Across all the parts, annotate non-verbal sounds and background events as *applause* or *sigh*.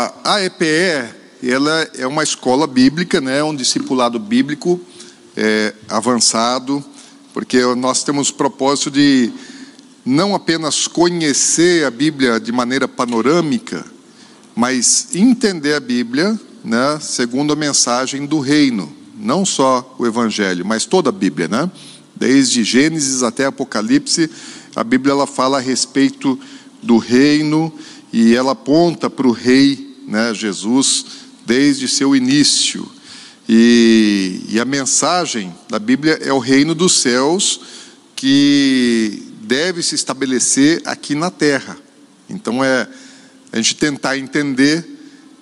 A AEPE ela é uma escola bíblica, né, um discipulado bíblico é, avançado, porque nós temos o propósito de não apenas conhecer a Bíblia de maneira panorâmica, mas entender a Bíblia né, segundo a mensagem do reino, não só o Evangelho, mas toda a Bíblia, né? Desde Gênesis até Apocalipse, a Bíblia ela fala a respeito do reino e ela aponta para o rei, né, Jesus, desde seu início. E, e a mensagem da Bíblia é o reino dos céus que deve se estabelecer aqui na terra. Então é a gente tentar entender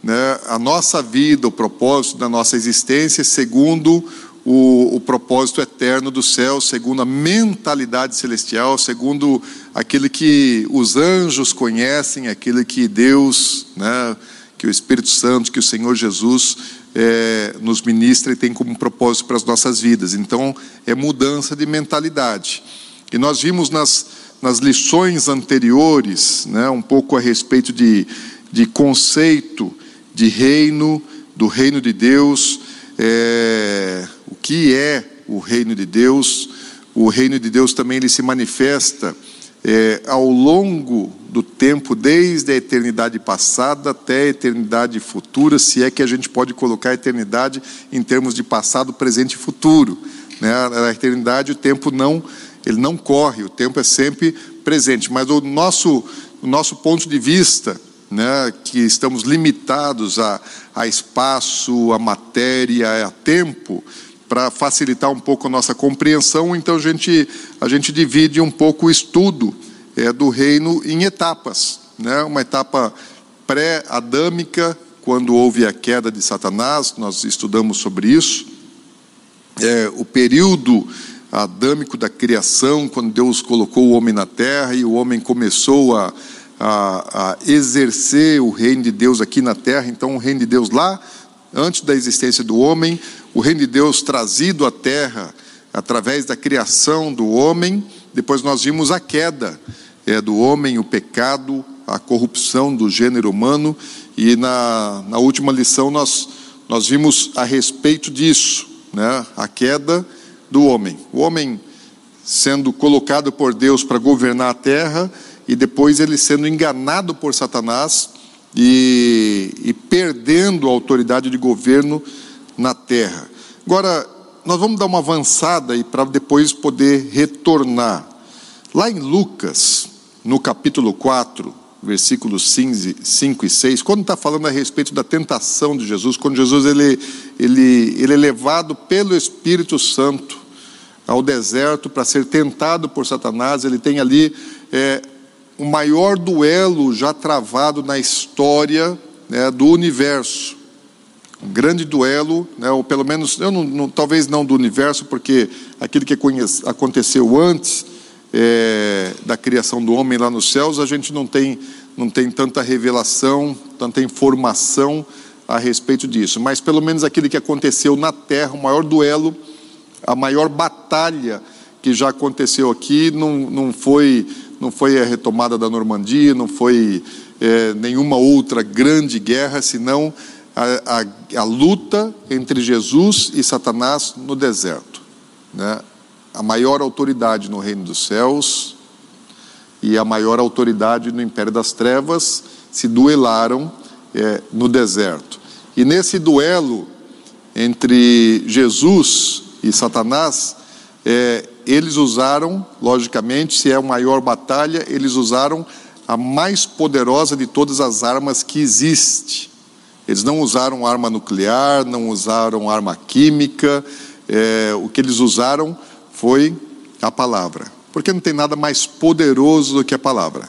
né, a nossa vida, o propósito da nossa existência, segundo o, o, propósito eterno do céu, segundo a mentalidade celestial, segundo aquele que os anjos conhecem, aquele que Deus, né, que o Espírito Santo, que o Senhor Jesus é, nos ministra e tem como propósito para as nossas vidas. Então, é mudança de mentalidade. E nós vimos nas, nas lições anteriores, né, um pouco a respeito de, de conceito de reino, do reino de Deus, é, o que é o reino de Deus. O reino de Deus também ele se manifesta é, ao longo do tempo, desde a eternidade passada até a eternidade futura, se é que a gente pode colocar a eternidade em termos de passado, presente e futuro. Né? Na eternidade, o tempo não, ele não corre, o tempo é sempre presente, mas o nosso, o nosso ponto de vista, né, que estamos limitados a, a espaço, a matéria, a tempo, para facilitar um pouco a nossa compreensão, então a gente, a gente divide um pouco o estudo é, do reino em etapas. Né? Uma etapa pré-adâmica, quando houve a queda de Satanás, nós estudamos sobre isso. É, o período adâmico da criação, quando Deus colocou o homem na terra e o homem começou a, a, a exercer o reino de Deus aqui na terra. Então, o reino de Deus lá, antes da existência do homem, o reino de Deus trazido à terra através da criação do homem. Depois nós vimos a queda é, do homem, o pecado, a corrupção do gênero humano. E na, na última lição nós, nós vimos a respeito disso, né? a queda do homem. O homem sendo colocado por Deus para governar a terra e depois ele sendo enganado por Satanás e, e perdendo a autoridade de governo na terra. Agora, nós vamos dar uma avançada e para depois poder retornar. Lá em Lucas, no capítulo 4, versículos 5 e 6, quando está falando a respeito da tentação de Jesus, quando Jesus ele, ele, ele é levado pelo Espírito Santo ao deserto para ser tentado por Satanás, ele tem ali é, o maior duelo já travado na história né, do universo um grande duelo, né, ou pelo menos, eu não, não, talvez não do universo, porque aquilo que conhece, aconteceu antes é, da criação do homem lá nos céus, a gente não tem, não tem tanta revelação, tanta informação a respeito disso. Mas pelo menos aquilo que aconteceu na Terra, o maior duelo, a maior batalha que já aconteceu aqui, não, não, foi, não foi a retomada da Normandia, não foi é, nenhuma outra grande guerra, senão a, a, a luta entre Jesus e Satanás no deserto. Né? A maior autoridade no reino dos céus e a maior autoridade no império das trevas se duelaram é, no deserto. E nesse duelo entre Jesus e Satanás, é, eles usaram, logicamente, se é a maior batalha, eles usaram a mais poderosa de todas as armas que existe, eles não usaram arma nuclear, não usaram arma química, é, o que eles usaram foi a palavra. Porque não tem nada mais poderoso do que a palavra.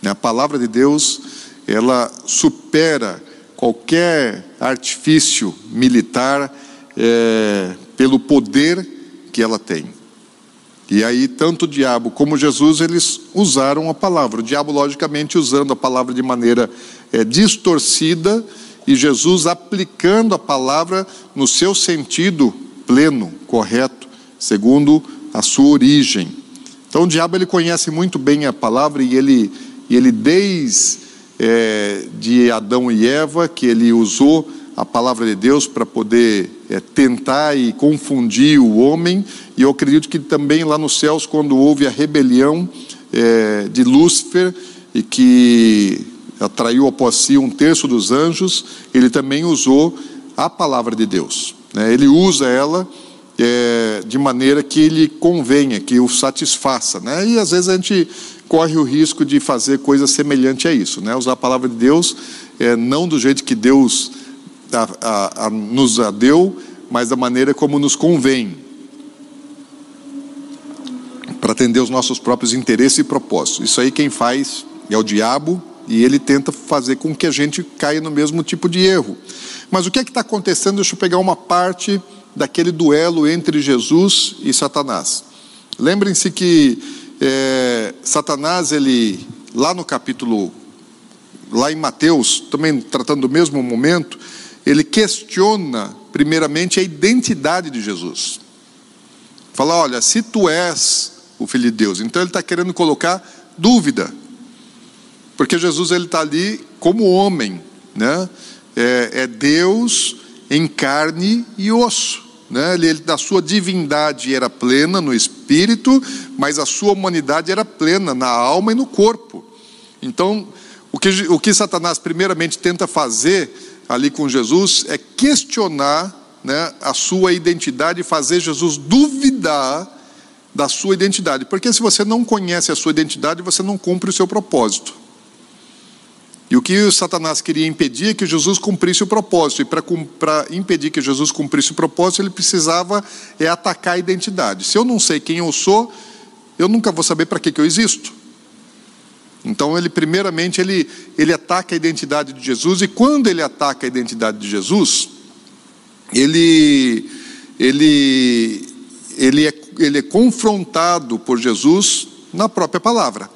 Né, a palavra de Deus, ela supera qualquer artifício militar é, pelo poder que ela tem. E aí, tanto o diabo como Jesus, eles usaram a palavra. O diabo, logicamente, usando a palavra de maneira é, distorcida, e Jesus aplicando a palavra no seu sentido pleno, correto, segundo a sua origem. Então, o diabo ele conhece muito bem a palavra e ele, e ele desde é, de Adão e Eva, que ele usou a palavra de Deus para poder é, tentar e confundir o homem, e eu acredito que também lá nos céus, quando houve a rebelião é, de Lúcifer, e que atraiu após si um terço dos anjos, ele também usou a palavra de Deus. Né? Ele usa ela é, de maneira que lhe convenha, que o satisfaça. Né? E às vezes a gente corre o risco de fazer coisa semelhante a isso, né? usar a palavra de Deus é, não do jeito que Deus a, a, a, nos a deu, mas da maneira como nos convém, para atender os nossos próprios interesses e propósitos. Isso aí quem faz é o diabo e ele tenta fazer com que a gente caia no mesmo tipo de erro. Mas o que é que está acontecendo? Deixa eu pegar uma parte daquele duelo entre Jesus e Satanás. Lembrem-se que é, Satanás, ele, lá no capítulo, lá em Mateus, também tratando do mesmo momento, ele questiona, primeiramente, a identidade de Jesus. Fala: olha, se tu és o Filho de Deus, então ele está querendo colocar dúvida, porque Jesus ele está ali como homem, né? É, é, Deus em carne e osso. Né? Ele, da sua divindade era plena no espírito, mas a sua humanidade era plena na alma e no corpo. Então, o que, o que Satanás primeiramente tenta fazer ali com Jesus é questionar né, a sua identidade e fazer Jesus duvidar da sua identidade. Porque se você não conhece a sua identidade, você não cumpre o seu propósito. E o que o Satanás queria impedir é que Jesus cumprisse o propósito. E para impedir que Jesus cumprisse o propósito, ele precisava é, atacar a identidade. Se eu não sei quem eu sou, eu nunca vou saber para que, que eu existo. Então ele primeiramente ele, ele ataca a identidade de Jesus e quando ele ataca a identidade de Jesus, ele ele ele é, ele é confrontado por Jesus na própria palavra.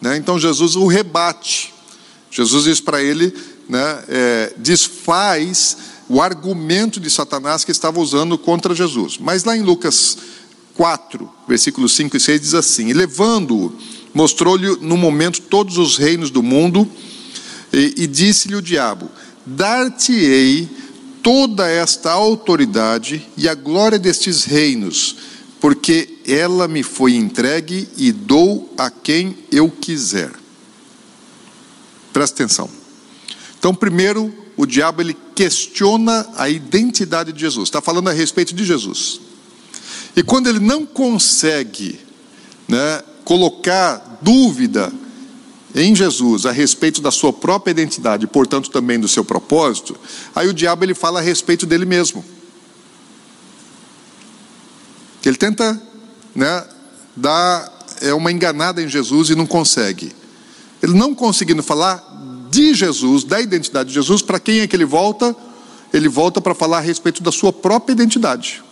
Né? Então Jesus o rebate. Jesus diz para ele, né, é, desfaz o argumento de Satanás que estava usando contra Jesus. Mas lá em Lucas 4, versículos 5 e 6 diz assim: E levando-o mostrou-lhe no momento todos os reinos do mundo, e, e disse-lhe o diabo: Dar-te-ei toda esta autoridade e a glória destes reinos, porque ela me foi entregue e dou a quem eu quiser. Presta atenção. Então, primeiro, o diabo ele questiona a identidade de Jesus. Está falando a respeito de Jesus. E quando ele não consegue né, colocar dúvida em Jesus a respeito da sua própria identidade, portanto também do seu propósito, aí o diabo ele fala a respeito dele mesmo. Ele tenta, né, dar é uma enganada em Jesus e não consegue. Ele não conseguindo falar de Jesus, da identidade de Jesus, para quem é que ele volta? Ele volta para falar a respeito da sua própria identidade.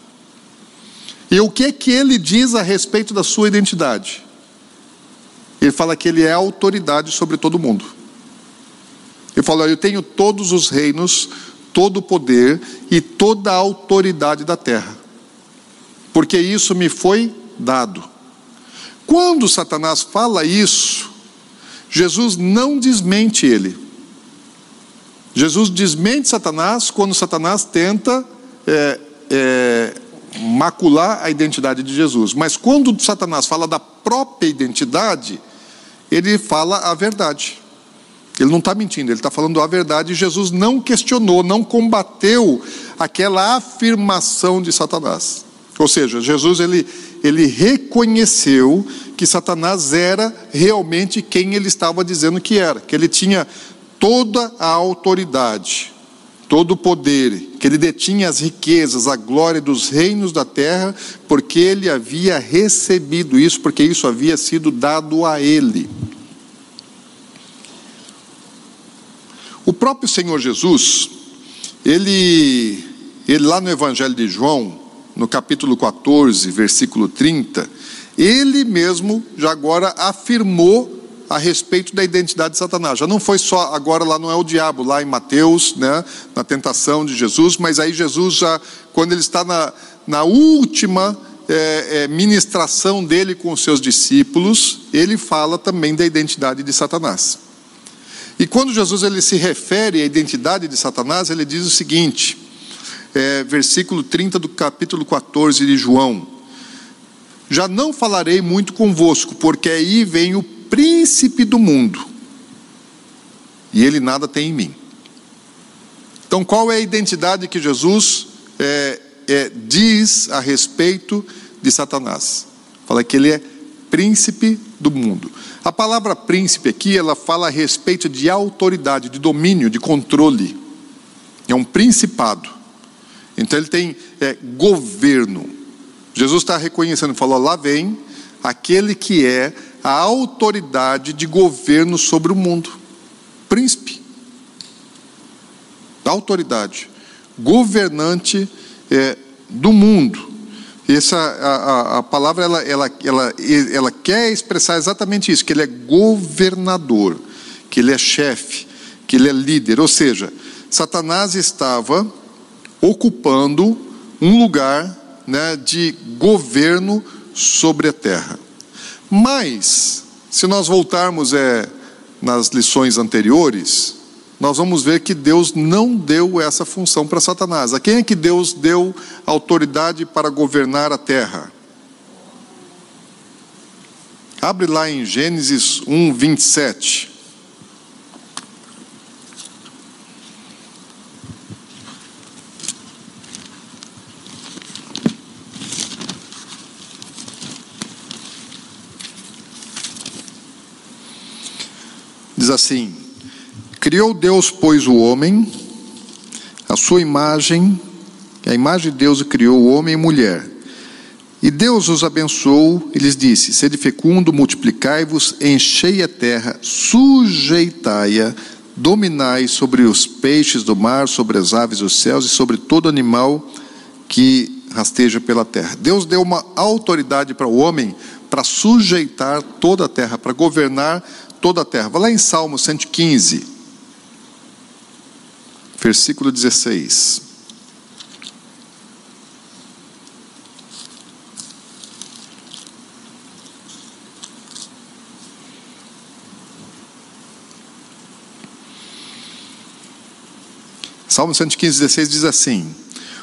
E o que é que ele diz a respeito da sua identidade? Ele fala que ele é autoridade sobre todo mundo. Ele fala: Eu tenho todos os reinos, todo o poder e toda a autoridade da terra, porque isso me foi dado. Quando Satanás fala isso, Jesus não desmente ele. Jesus desmente Satanás quando Satanás tenta é, é, macular a identidade de Jesus. Mas quando Satanás fala da própria identidade, ele fala a verdade. Ele não está mentindo, ele está falando a verdade. Jesus não questionou, não combateu aquela afirmação de Satanás. Ou seja, Jesus ele, ele reconheceu que Satanás era realmente quem ele estava dizendo que era, que ele tinha toda a autoridade, todo o poder, que ele detinha as riquezas, a glória dos reinos da terra, porque ele havia recebido isso, porque isso havia sido dado a ele. O próprio Senhor Jesus, ele, ele lá no Evangelho de João, no capítulo 14, versículo 30, ele mesmo já agora afirmou a respeito da identidade de Satanás. Já não foi só, agora lá não é o diabo, lá em Mateus, né, na tentação de Jesus, mas aí Jesus já, quando ele está na, na última é, é, ministração dele com os seus discípulos, ele fala também da identidade de Satanás. E quando Jesus ele se refere à identidade de Satanás, ele diz o seguinte, é, versículo 30 do capítulo 14 de João: Já não falarei muito convosco, porque aí vem o príncipe do mundo, e ele nada tem em mim. Então, qual é a identidade que Jesus é, é, diz a respeito de Satanás? Fala que ele é príncipe do mundo. A palavra príncipe aqui, ela fala a respeito de autoridade, de domínio, de controle. É um principado. Então ele tem é, governo. Jesus está reconhecendo, falou: lá vem aquele que é a autoridade de governo sobre o mundo. Príncipe. Autoridade. Governante é, do mundo. Essa a, a, a, palavra ela, ela, ela, ela quer expressar exatamente isso, que ele é governador, que ele é chefe, que ele é líder. Ou seja, Satanás estava ocupando um lugar né, de governo sobre a terra. Mas, se nós voltarmos é, nas lições anteriores, nós vamos ver que Deus não deu essa função para Satanás. A quem é que Deus deu autoridade para governar a terra? Abre lá em Gênesis 1, 27. Diz assim: Criou Deus, pois, o homem, a sua imagem, a imagem de Deus criou o homem e mulher. E Deus os abençoou e lhes disse: Sede fecundo, multiplicai-vos, enchei a terra, sujeitai-a, dominai sobre os peixes do mar, sobre as aves dos céus e sobre todo animal que rasteja pela terra. Deus deu uma autoridade para o homem para sujeitar toda a terra, para governar toda a terra. Vai lá em Salmo 115 versículo 16. Salmo 115, 16 diz assim: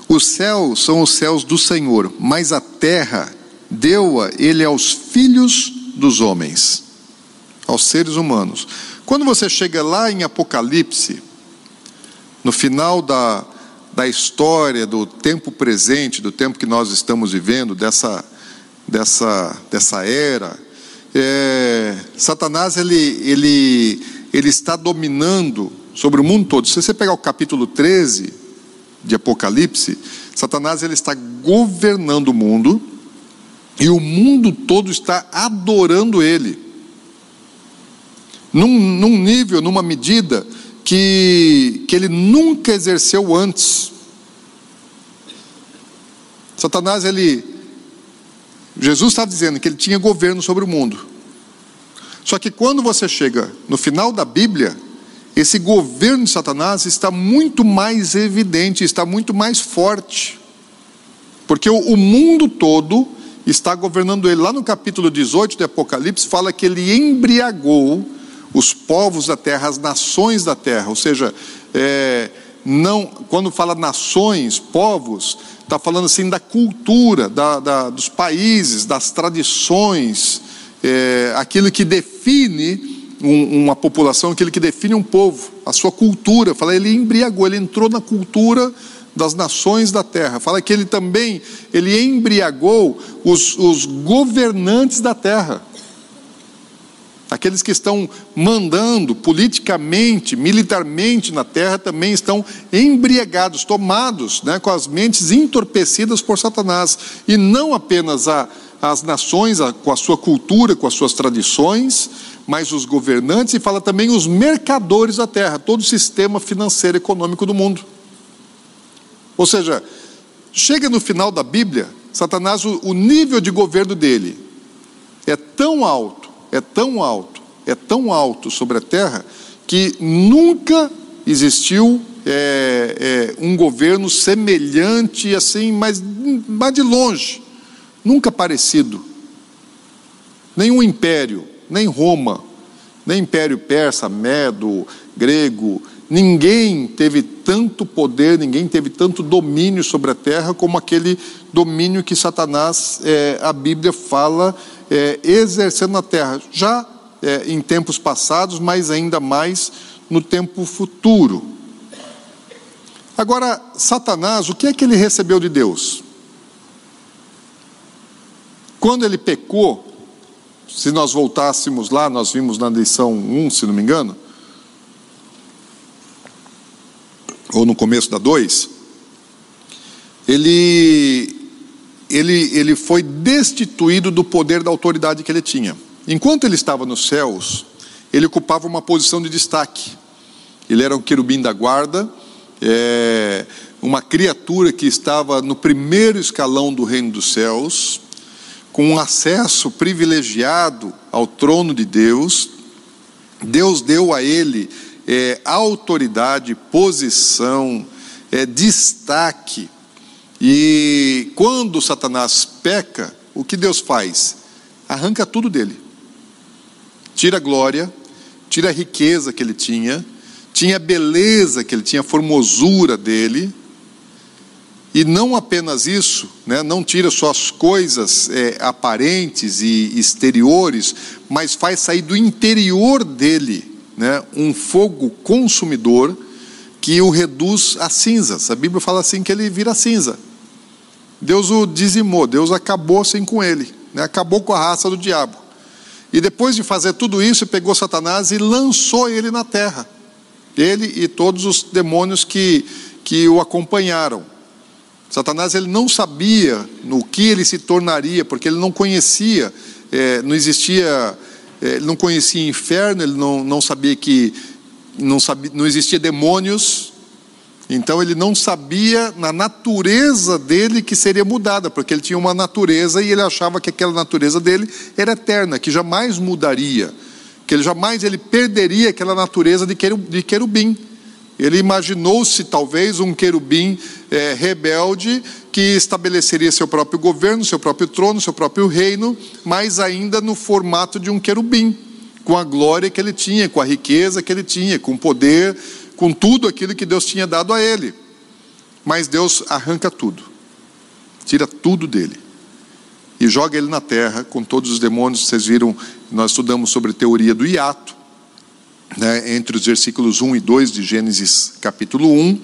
Os céus são os céus do Senhor, mas a terra deu-a ele aos filhos dos homens, aos seres humanos. Quando você chega lá em Apocalipse, no final da, da história, do tempo presente, do tempo que nós estamos vivendo, dessa, dessa, dessa era, é, Satanás ele, ele, ele está dominando sobre o mundo todo. Se você pegar o capítulo 13 de Apocalipse, Satanás ele está governando o mundo e o mundo todo está adorando ele. Num, num nível, numa medida que, que ele nunca exerceu antes. Satanás, ele. Jesus está dizendo que ele tinha governo sobre o mundo. Só que quando você chega no final da Bíblia, esse governo de Satanás está muito mais evidente, está muito mais forte. Porque o, o mundo todo está governando ele. Lá no capítulo 18 de Apocalipse, fala que ele embriagou os povos da terra, as nações da terra, ou seja, é, não, quando fala nações, povos, está falando assim da cultura, da, da, dos países, das tradições, é, aquilo que define um, uma população, aquilo que define um povo, a sua cultura. Fala, ele embriagou, ele entrou na cultura das nações da terra. Fala que ele também, ele embriagou os, os governantes da terra. Aqueles que estão mandando politicamente, militarmente na terra também estão embriagados, tomados né, com as mentes entorpecidas por Satanás. E não apenas a, as nações, a, com a sua cultura, com as suas tradições, mas os governantes e fala também os mercadores da terra, todo o sistema financeiro e econômico do mundo. Ou seja, chega no final da Bíblia, Satanás, o, o nível de governo dele é tão alto é tão alto, é tão alto sobre a terra, que nunca existiu é, é, um governo semelhante assim, mas, mas de longe, nunca parecido. Nenhum império, nem Roma, Nem Império Persa, Medo, Grego, ninguém teve tanto poder, ninguém teve tanto domínio sobre a terra como aquele domínio que Satanás, é, a Bíblia fala, é, exercendo na terra. Já é, em tempos passados, mas ainda mais no tempo futuro. Agora, Satanás, o que é que ele recebeu de Deus? Quando ele pecou, se nós voltássemos lá, nós vimos na lição 1, se não me engano, ou no começo da 2, ele, ele, ele foi destituído do poder da autoridade que ele tinha. Enquanto ele estava nos céus, ele ocupava uma posição de destaque. Ele era um querubim da guarda, é, uma criatura que estava no primeiro escalão do reino dos céus, com um acesso privilegiado ao trono de Deus. Deus deu a ele é, autoridade, posição, é, destaque. E quando Satanás peca, o que Deus faz? Arranca tudo dele tira a glória, tira a riqueza que ele tinha, tinha a beleza que ele tinha, a formosura dele, e não apenas isso, né, não tira só as coisas é, aparentes e exteriores, mas faz sair do interior dele né, um fogo consumidor que o reduz a cinzas. A Bíblia fala assim que ele vira cinza. Deus o dizimou, Deus acabou assim com ele, né, acabou com a raça do diabo. E depois de fazer tudo isso, pegou Satanás e lançou ele na terra. Ele e todos os demônios que, que o acompanharam. Satanás ele não sabia no que ele se tornaria, porque ele não conhecia, é, não existia, é, ele não conhecia inferno, ele não, não sabia que não, sabia, não existia demônios, então ele não sabia na natureza dele que seria mudada, porque ele tinha uma natureza e ele achava que aquela natureza dele era eterna, que jamais mudaria, que ele jamais ele perderia aquela natureza de querubim. Ele imaginou-se talvez um querubim é, rebelde que estabeleceria seu próprio governo, seu próprio trono, seu próprio reino, mas ainda no formato de um querubim, com a glória que ele tinha, com a riqueza que ele tinha, com o poder com tudo aquilo que Deus tinha dado a ele. Mas Deus arranca tudo, tira tudo dele e joga ele na terra com todos os demônios. Vocês viram, nós estudamos sobre teoria do hiato, né, entre os versículos 1 e 2 de Gênesis capítulo 1.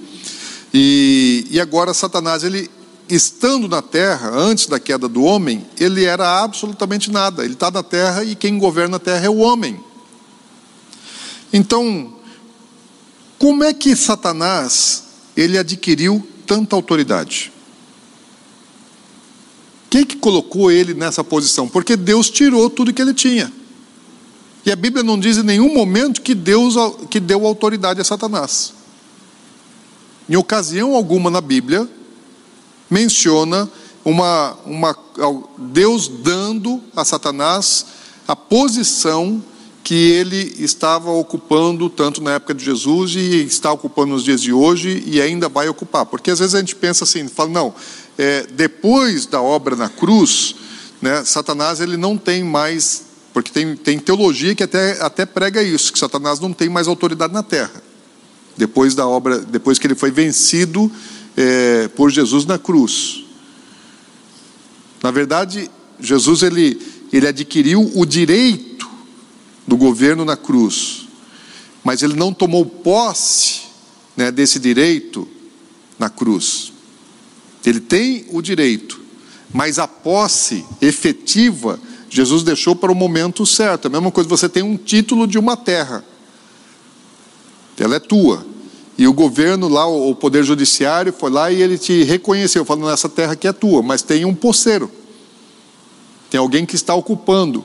E, e agora Satanás, ele estando na terra, antes da queda do homem, ele era absolutamente nada. Ele está na terra e quem governa a terra é o homem. Então, como é que Satanás ele adquiriu tanta autoridade? Quem que colocou ele nessa posição? Porque Deus tirou tudo que ele tinha. E a Bíblia não diz em nenhum momento que Deus que deu autoridade a Satanás. Em ocasião alguma na Bíblia menciona uma, uma Deus dando a Satanás a posição que ele estava ocupando tanto na época de Jesus e está ocupando nos dias de hoje e ainda vai ocupar. Porque às vezes a gente pensa assim, fala, não, é, depois da obra na cruz, né, Satanás ele não tem mais, porque tem, tem teologia que até, até prega isso, que Satanás não tem mais autoridade na terra. Depois da obra, depois que ele foi vencido é, por Jesus na cruz. Na verdade, Jesus ele, ele adquiriu o direito do governo na cruz, mas ele não tomou posse né, desse direito na cruz. Ele tem o direito, mas a posse efetiva Jesus deixou para o momento certo. A mesma coisa, você tem um título de uma terra, ela é tua. E o governo lá, o poder judiciário, foi lá e ele te reconheceu, falando: essa terra aqui é tua, mas tem um poceiro, tem alguém que está ocupando.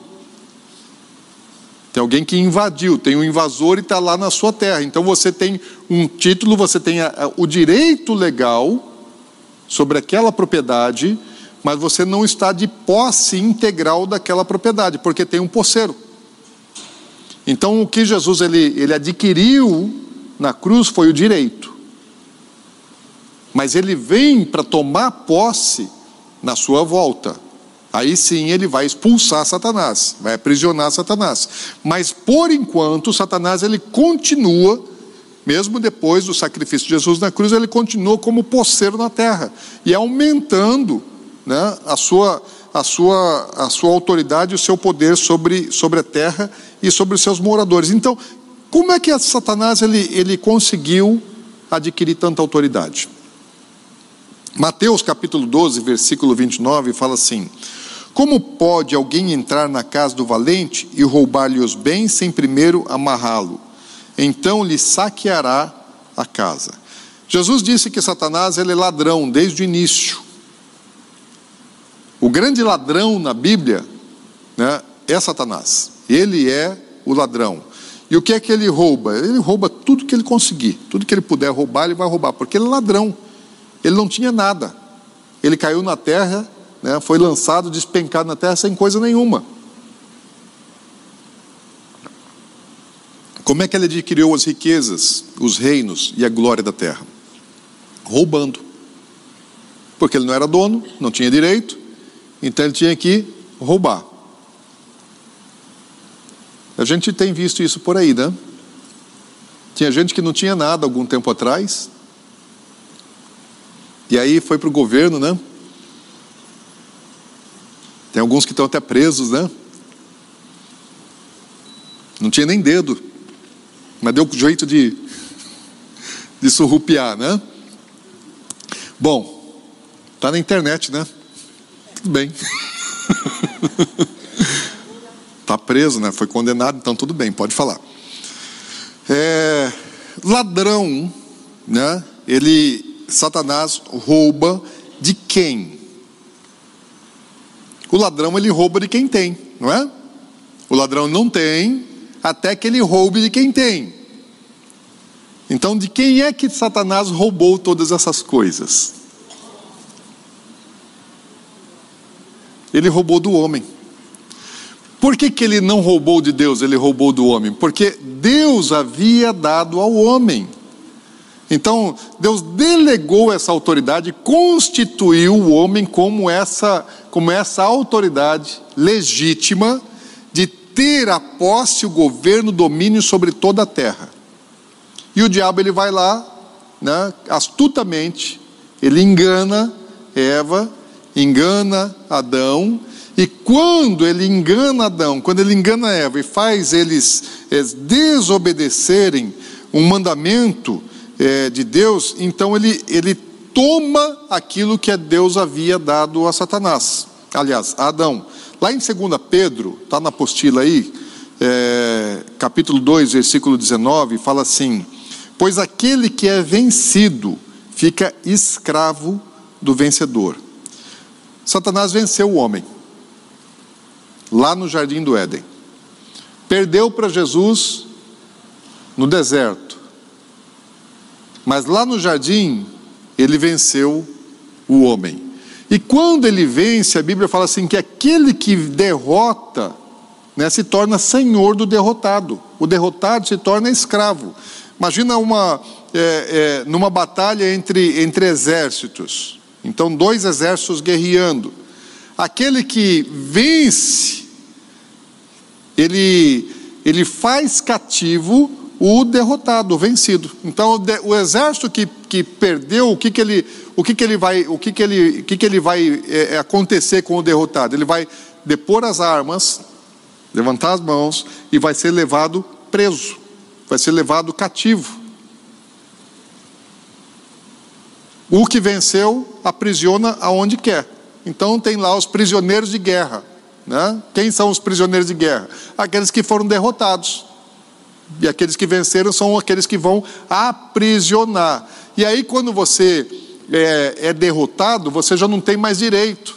Tem alguém que invadiu, tem um invasor e está lá na sua terra. Então você tem um título, você tem a, a, o direito legal sobre aquela propriedade, mas você não está de posse integral daquela propriedade, porque tem um poceiro. Então o que Jesus ele, ele adquiriu na cruz foi o direito. Mas ele vem para tomar posse na sua volta. Aí sim ele vai expulsar Satanás, vai aprisionar Satanás. Mas por enquanto, Satanás ele continua, mesmo depois do sacrifício de Jesus na cruz, ele continua como posseiro na terra e aumentando né, a, sua, a, sua, a sua autoridade, o seu poder sobre, sobre a terra e sobre os seus moradores. Então, como é que Satanás ele, ele conseguiu adquirir tanta autoridade? Mateus capítulo 12, versículo 29 fala assim: Como pode alguém entrar na casa do valente e roubar-lhe os bens sem primeiro amarrá-lo? Então lhe saqueará a casa. Jesus disse que Satanás ele é ladrão desde o início. O grande ladrão na Bíblia né, é Satanás. Ele é o ladrão. E o que é que ele rouba? Ele rouba tudo que ele conseguir, tudo que ele puder roubar, ele vai roubar, porque ele é ladrão. Ele não tinha nada. Ele caiu na terra, né, foi lançado, despencado na terra sem coisa nenhuma. Como é que ele adquiriu as riquezas, os reinos e a glória da terra? Roubando. Porque ele não era dono, não tinha direito, então ele tinha que roubar. A gente tem visto isso por aí, né? Tinha gente que não tinha nada algum tempo atrás, e aí foi para o governo, né? Tem alguns que estão até presos, né? Não tinha nem dedo, mas deu jeito de, de surrupiar, né? Bom, tá na internet, né? Tudo bem. *laughs* tá preso, né? Foi condenado, então tudo bem, pode falar. É, ladrão, né? Ele Satanás rouba de quem? O ladrão ele rouba de quem tem, não é? O ladrão não tem até que ele roube de quem tem. Então, de quem é que Satanás roubou todas essas coisas? Ele roubou do homem. Por que, que ele não roubou de Deus, ele roubou do homem? Porque Deus havia dado ao homem. Então, Deus delegou essa autoridade, constituiu o homem como essa, como essa autoridade legítima de ter a posse, o governo, o domínio sobre toda a terra. E o diabo ele vai lá, né, astutamente, ele engana Eva, engana Adão, e quando ele engana Adão, quando ele engana Eva e faz eles, eles desobedecerem um mandamento, é, de Deus, então ele, ele toma aquilo que Deus havia dado a Satanás, aliás, a Adão. Lá em 2 Pedro, está na apostila aí, é, capítulo 2, versículo 19, fala assim: Pois aquele que é vencido fica escravo do vencedor. Satanás venceu o homem, lá no jardim do Éden. Perdeu para Jesus no deserto mas lá no jardim, ele venceu o homem. E quando ele vence, a Bíblia fala assim: que aquele que derrota né, se torna senhor do derrotado. O derrotado se torna escravo. Imagina uma, é, é, numa batalha entre, entre exércitos. Então, dois exércitos guerreando. Aquele que vence, ele, ele faz cativo o derrotado, o vencido. Então, o exército que, que perdeu, o que, que ele, o que, que ele vai, o que, que ele, o que, que ele vai é, é, acontecer com o derrotado? Ele vai depor as armas, levantar as mãos e vai ser levado preso, vai ser levado cativo. O que venceu aprisiona aonde quer. Então tem lá os prisioneiros de guerra. Né? Quem são os prisioneiros de guerra? Aqueles que foram derrotados. E aqueles que venceram são aqueles que vão aprisionar. E aí, quando você é, é derrotado, você já não tem mais direito.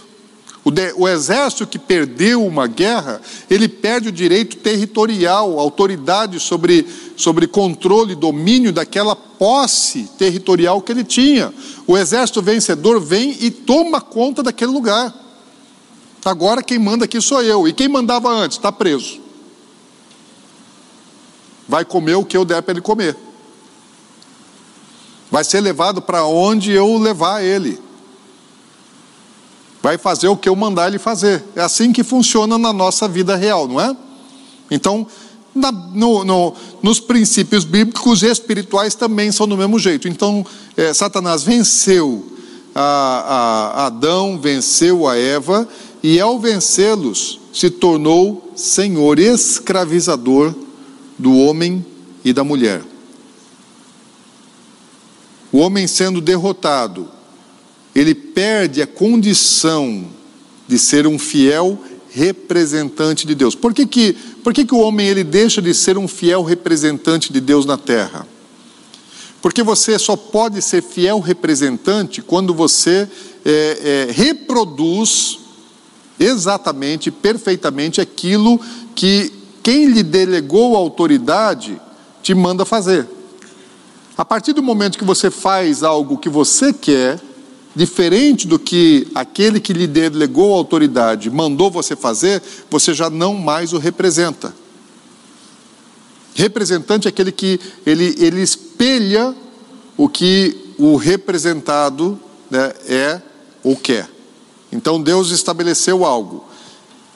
O, de, o, exército que perdeu uma guerra, ele perde o direito territorial, autoridade sobre, sobre controle, domínio daquela posse territorial que ele tinha. O exército vencedor vem e toma conta daquele lugar. Agora quem manda aqui sou eu. E quem mandava antes está preso vai comer o que eu der para ele comer. Vai ser levado para onde eu levar ele. Vai fazer o que eu mandar ele fazer. É assim que funciona na nossa vida real, não é? Então, na, no, no, nos princípios bíblicos e espirituais também são do mesmo jeito. Então, é, Satanás venceu a, a Adão, venceu a Eva, e ao vencê-los, se tornou senhor escravizador do homem e da mulher. O homem sendo derrotado, ele perde a condição de ser um fiel representante de Deus. Por que, que, por que, que o homem ele deixa de ser um fiel representante de Deus na terra? Porque você só pode ser fiel representante quando você é, é, reproduz exatamente, perfeitamente aquilo que quem lhe delegou a autoridade te manda fazer. A partir do momento que você faz algo que você quer, diferente do que aquele que lhe delegou a autoridade mandou você fazer, você já não mais o representa. Representante é aquele que ele, ele espelha o que o representado né, é ou quer. Então Deus estabeleceu algo.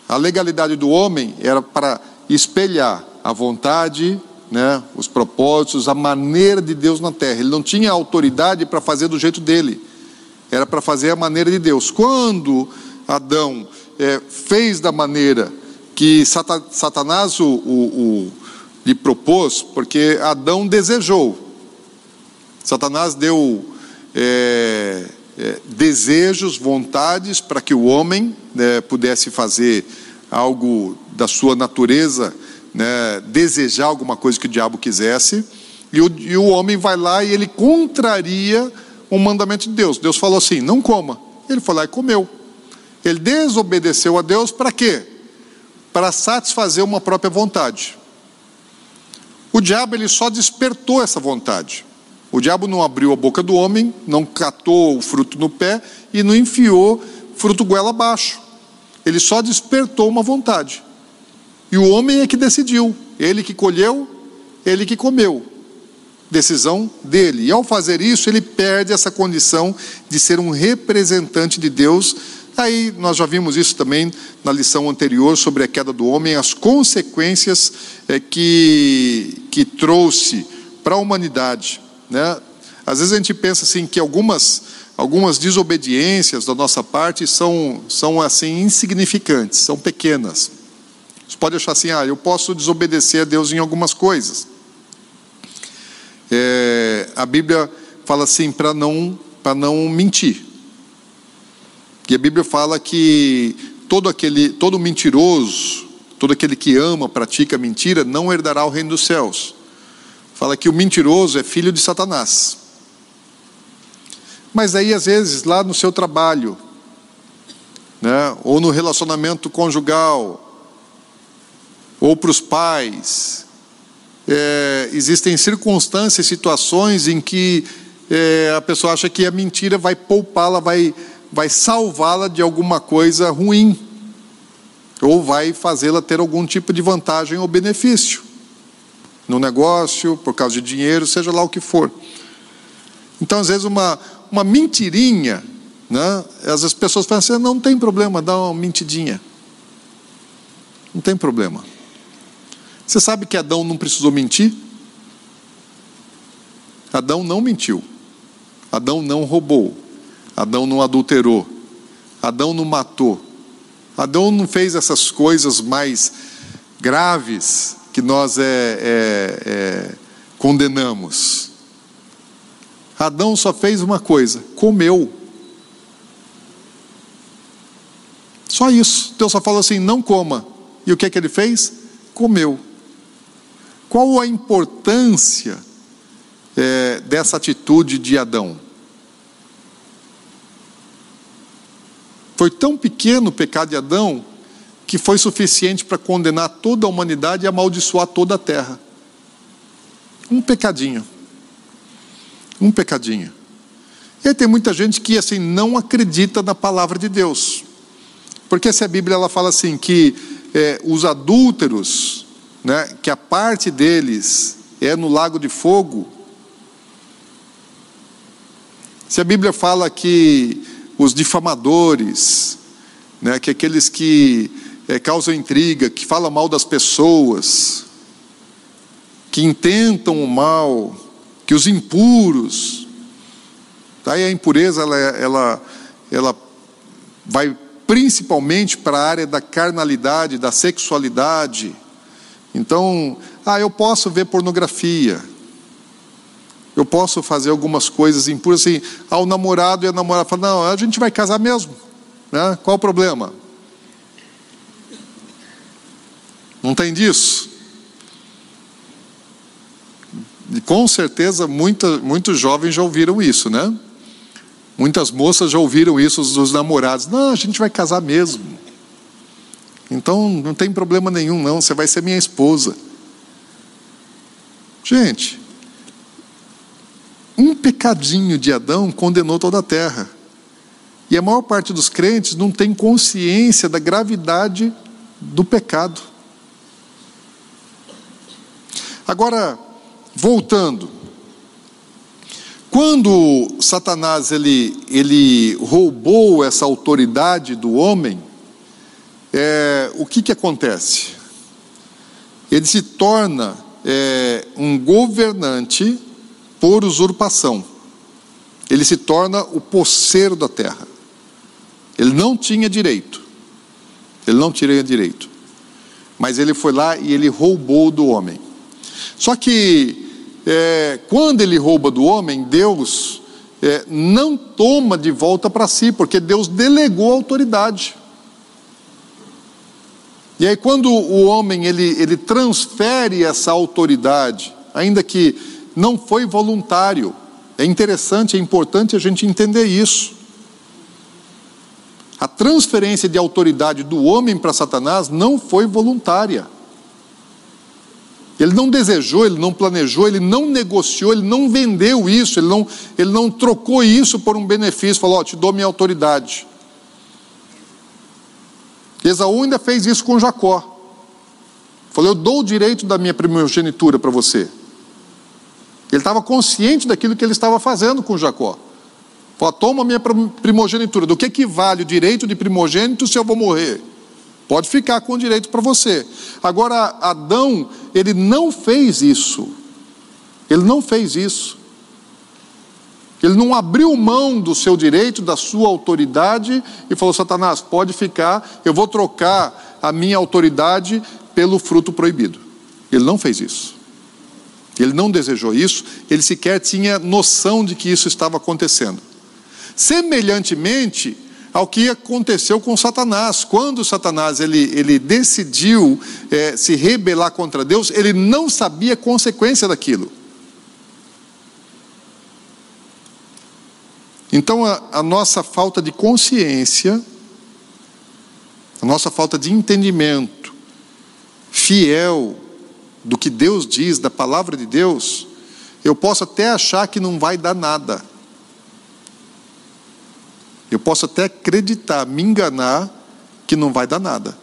A legalidade do homem era para espelhar a vontade, né, os propósitos, a maneira de Deus na terra. Ele não tinha autoridade para fazer do jeito dele, era para fazer a maneira de Deus. Quando Adão é, fez da maneira que Satanás o, o, o, lhe propôs, porque Adão desejou, Satanás deu é, é, desejos, vontades para que o homem né, pudesse fazer algo da sua natureza né, desejar alguma coisa que o diabo quisesse, e o, e o homem vai lá e ele contraria o mandamento de Deus. Deus falou assim: não coma. Ele foi lá e comeu. Ele desobedeceu a Deus para quê? Para satisfazer uma própria vontade. O diabo ele só despertou essa vontade. O diabo não abriu a boca do homem, não catou o fruto no pé e não enfiou fruto goela abaixo. Ele só despertou uma vontade. E o homem é que decidiu, ele que colheu, ele que comeu. Decisão dele. E ao fazer isso, ele perde essa condição de ser um representante de Deus. Aí nós já vimos isso também na lição anterior sobre a queda do homem, as consequências é, que, que trouxe para a humanidade. Né? Às vezes a gente pensa assim que algumas, algumas desobediências da nossa parte são, são assim insignificantes, são pequenas. Você pode achar assim, ah, eu posso desobedecer a Deus em algumas coisas. É, a Bíblia fala assim para não para não mentir. E a Bíblia fala que todo aquele todo mentiroso, todo aquele que ama, pratica mentira, não herdará o reino dos céus. Fala que o mentiroso é filho de Satanás. Mas aí às vezes lá no seu trabalho, né, ou no relacionamento conjugal, ou para os pais. É, existem circunstâncias, situações em que é, a pessoa acha que a mentira vai poupá-la, vai, vai salvá-la de alguma coisa ruim, ou vai fazê-la ter algum tipo de vantagem ou benefício no negócio, por causa de dinheiro, seja lá o que for. Então, às vezes, uma, uma mentirinha, né? as pessoas falam assim: não tem problema, dá uma mentidinha. Não tem problema. Você sabe que Adão não precisou mentir? Adão não mentiu. Adão não roubou. Adão não adulterou. Adão não matou. Adão não fez essas coisas mais graves que nós é, é, é, condenamos. Adão só fez uma coisa: comeu. Só isso. Deus só falou assim: não coma. E o que é que ele fez? Comeu. Qual a importância é, dessa atitude de Adão? Foi tão pequeno o pecado de Adão que foi suficiente para condenar toda a humanidade e amaldiçoar toda a terra. Um pecadinho. Um pecadinho. E aí tem muita gente que assim não acredita na palavra de Deus. Porque se a Bíblia ela fala assim que é, os adúlteros né, que a parte deles é no lago de fogo, se a Bíblia fala que os difamadores, né, que aqueles que é, causam intriga, que falam mal das pessoas, que intentam o mal, que os impuros. Daí a impureza ela, ela, ela vai principalmente para a área da carnalidade, da sexualidade. Então, ah, eu posso ver pornografia. Eu posso fazer algumas coisas impuras assim. Ao namorado e a namorada falam, não, a gente vai casar mesmo. Né? Qual o problema? Não tem disso? E com certeza muita, muitos jovens já ouviram isso, né? Muitas moças já ouviram isso dos namorados. Não, a gente vai casar mesmo. Então não tem problema nenhum, não. Você vai ser minha esposa. Gente, um pecadinho de Adão condenou toda a terra. E a maior parte dos crentes não tem consciência da gravidade do pecado. Agora, voltando, quando Satanás ele, ele roubou essa autoridade do homem, é, o que, que acontece? Ele se torna é, um governante por usurpação. Ele se torna o poceiro da terra. Ele não tinha direito. Ele não tinha direito. Mas ele foi lá e ele roubou do homem. Só que, é, quando ele rouba do homem, Deus é, não toma de volta para si, porque Deus delegou a autoridade. E aí, quando o homem ele, ele transfere essa autoridade, ainda que não foi voluntário, é interessante, é importante a gente entender isso. A transferência de autoridade do homem para Satanás não foi voluntária. Ele não desejou, ele não planejou, ele não negociou, ele não vendeu isso, ele não, ele não trocou isso por um benefício, falou: oh, te dou minha autoridade. Esaú ainda fez isso com Jacó. Falou: eu dou o direito da minha primogenitura para você. Ele estava consciente daquilo que ele estava fazendo com Jacó. Falou: toma minha primogenitura. Do que, que vale o direito de primogênito se eu vou morrer? Pode ficar com o direito para você. Agora, Adão, ele não fez isso. Ele não fez isso. Ele não abriu mão do seu direito, da sua autoridade e falou: Satanás, pode ficar, eu vou trocar a minha autoridade pelo fruto proibido. Ele não fez isso. Ele não desejou isso, ele sequer tinha noção de que isso estava acontecendo. Semelhantemente, ao que aconteceu com Satanás. Quando Satanás ele, ele decidiu é, se rebelar contra Deus, ele não sabia a consequência daquilo. Então, a, a nossa falta de consciência, a nossa falta de entendimento fiel do que Deus diz, da palavra de Deus, eu posso até achar que não vai dar nada. Eu posso até acreditar, me enganar, que não vai dar nada.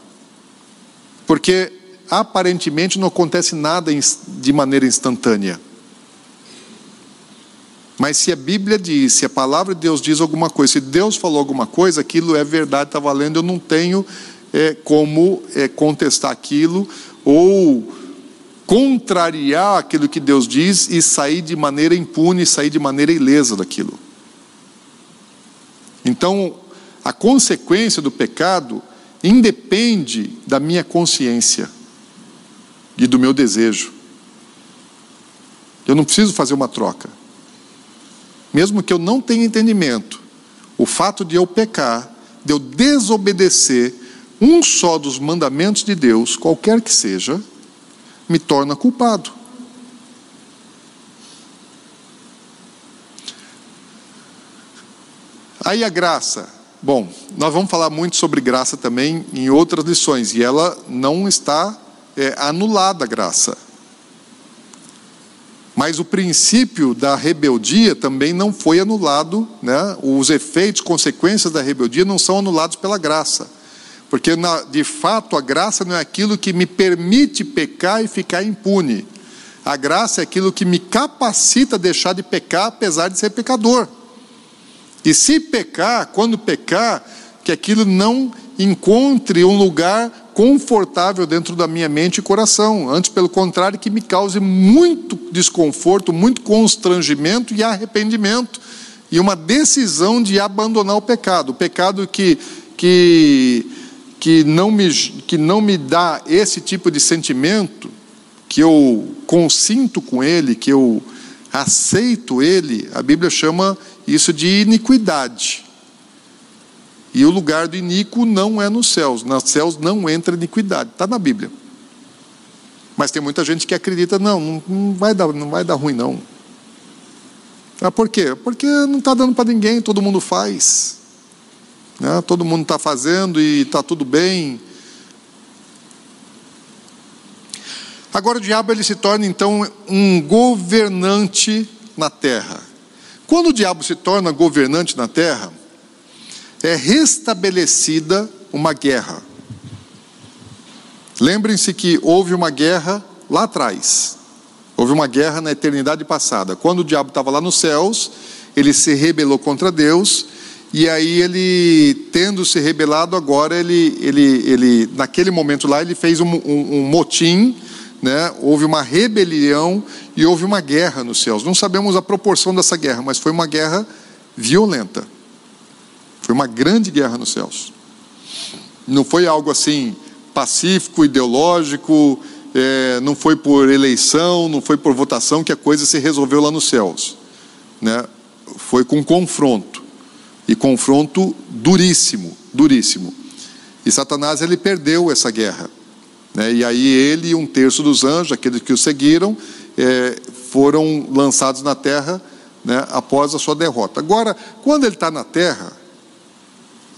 Porque aparentemente não acontece nada de maneira instantânea. Mas se a Bíblia diz, se a palavra de Deus diz alguma coisa, se Deus falou alguma coisa, aquilo é verdade, está valendo, eu não tenho é, como é, contestar aquilo ou contrariar aquilo que Deus diz e sair de maneira impune, sair de maneira ilesa daquilo. Então, a consequência do pecado independe da minha consciência e do meu desejo. Eu não preciso fazer uma troca. Mesmo que eu não tenha entendimento, o fato de eu pecar, de eu desobedecer um só dos mandamentos de Deus, qualquer que seja, me torna culpado. Aí a graça. Bom, nós vamos falar muito sobre graça também em outras lições, e ela não está é, anulada, a graça. Mas o princípio da rebeldia também não foi anulado, né? os efeitos, consequências da rebeldia não são anulados pela graça. Porque, na, de fato, a graça não é aquilo que me permite pecar e ficar impune. A graça é aquilo que me capacita a deixar de pecar, apesar de ser pecador. E se pecar, quando pecar, que aquilo não encontre um lugar confortável dentro da minha mente e coração. Antes, pelo contrário, que me cause muito desconforto, muito constrangimento e arrependimento. E uma decisão de abandonar o pecado. O pecado que, que, que, não, me, que não me dá esse tipo de sentimento, que eu consinto com ele, que eu aceito ele, a Bíblia chama isso de iniquidade. E o lugar do iníquo não é nos céus. Nos céus não entra iniquidade. Está na Bíblia. Mas tem muita gente que acredita, não, não vai dar, não vai dar ruim, não. Ah, por quê? Porque não está dando para ninguém, todo mundo faz. Né? Todo mundo está fazendo e está tudo bem. Agora o diabo ele se torna então um governante na terra. Quando o diabo se torna governante na terra, é restabelecida uma guerra. Lembrem-se que houve uma guerra lá atrás. Houve uma guerra na eternidade passada. Quando o diabo estava lá nos céus, ele se rebelou contra Deus, e aí ele, tendo se rebelado, agora ele, ele, ele naquele momento lá, ele fez um, um, um motim, né? houve uma rebelião e houve uma guerra nos céus. Não sabemos a proporção dessa guerra, mas foi uma guerra violenta. Foi uma grande guerra nos céus. Não foi algo assim pacífico, ideológico, é, não foi por eleição, não foi por votação que a coisa se resolveu lá nos céus. Né? Foi com confronto. E confronto duríssimo, duríssimo. E Satanás ele perdeu essa guerra. Né? E aí ele e um terço dos anjos, aqueles que o seguiram, é, foram lançados na terra né, após a sua derrota. Agora, quando ele está na terra,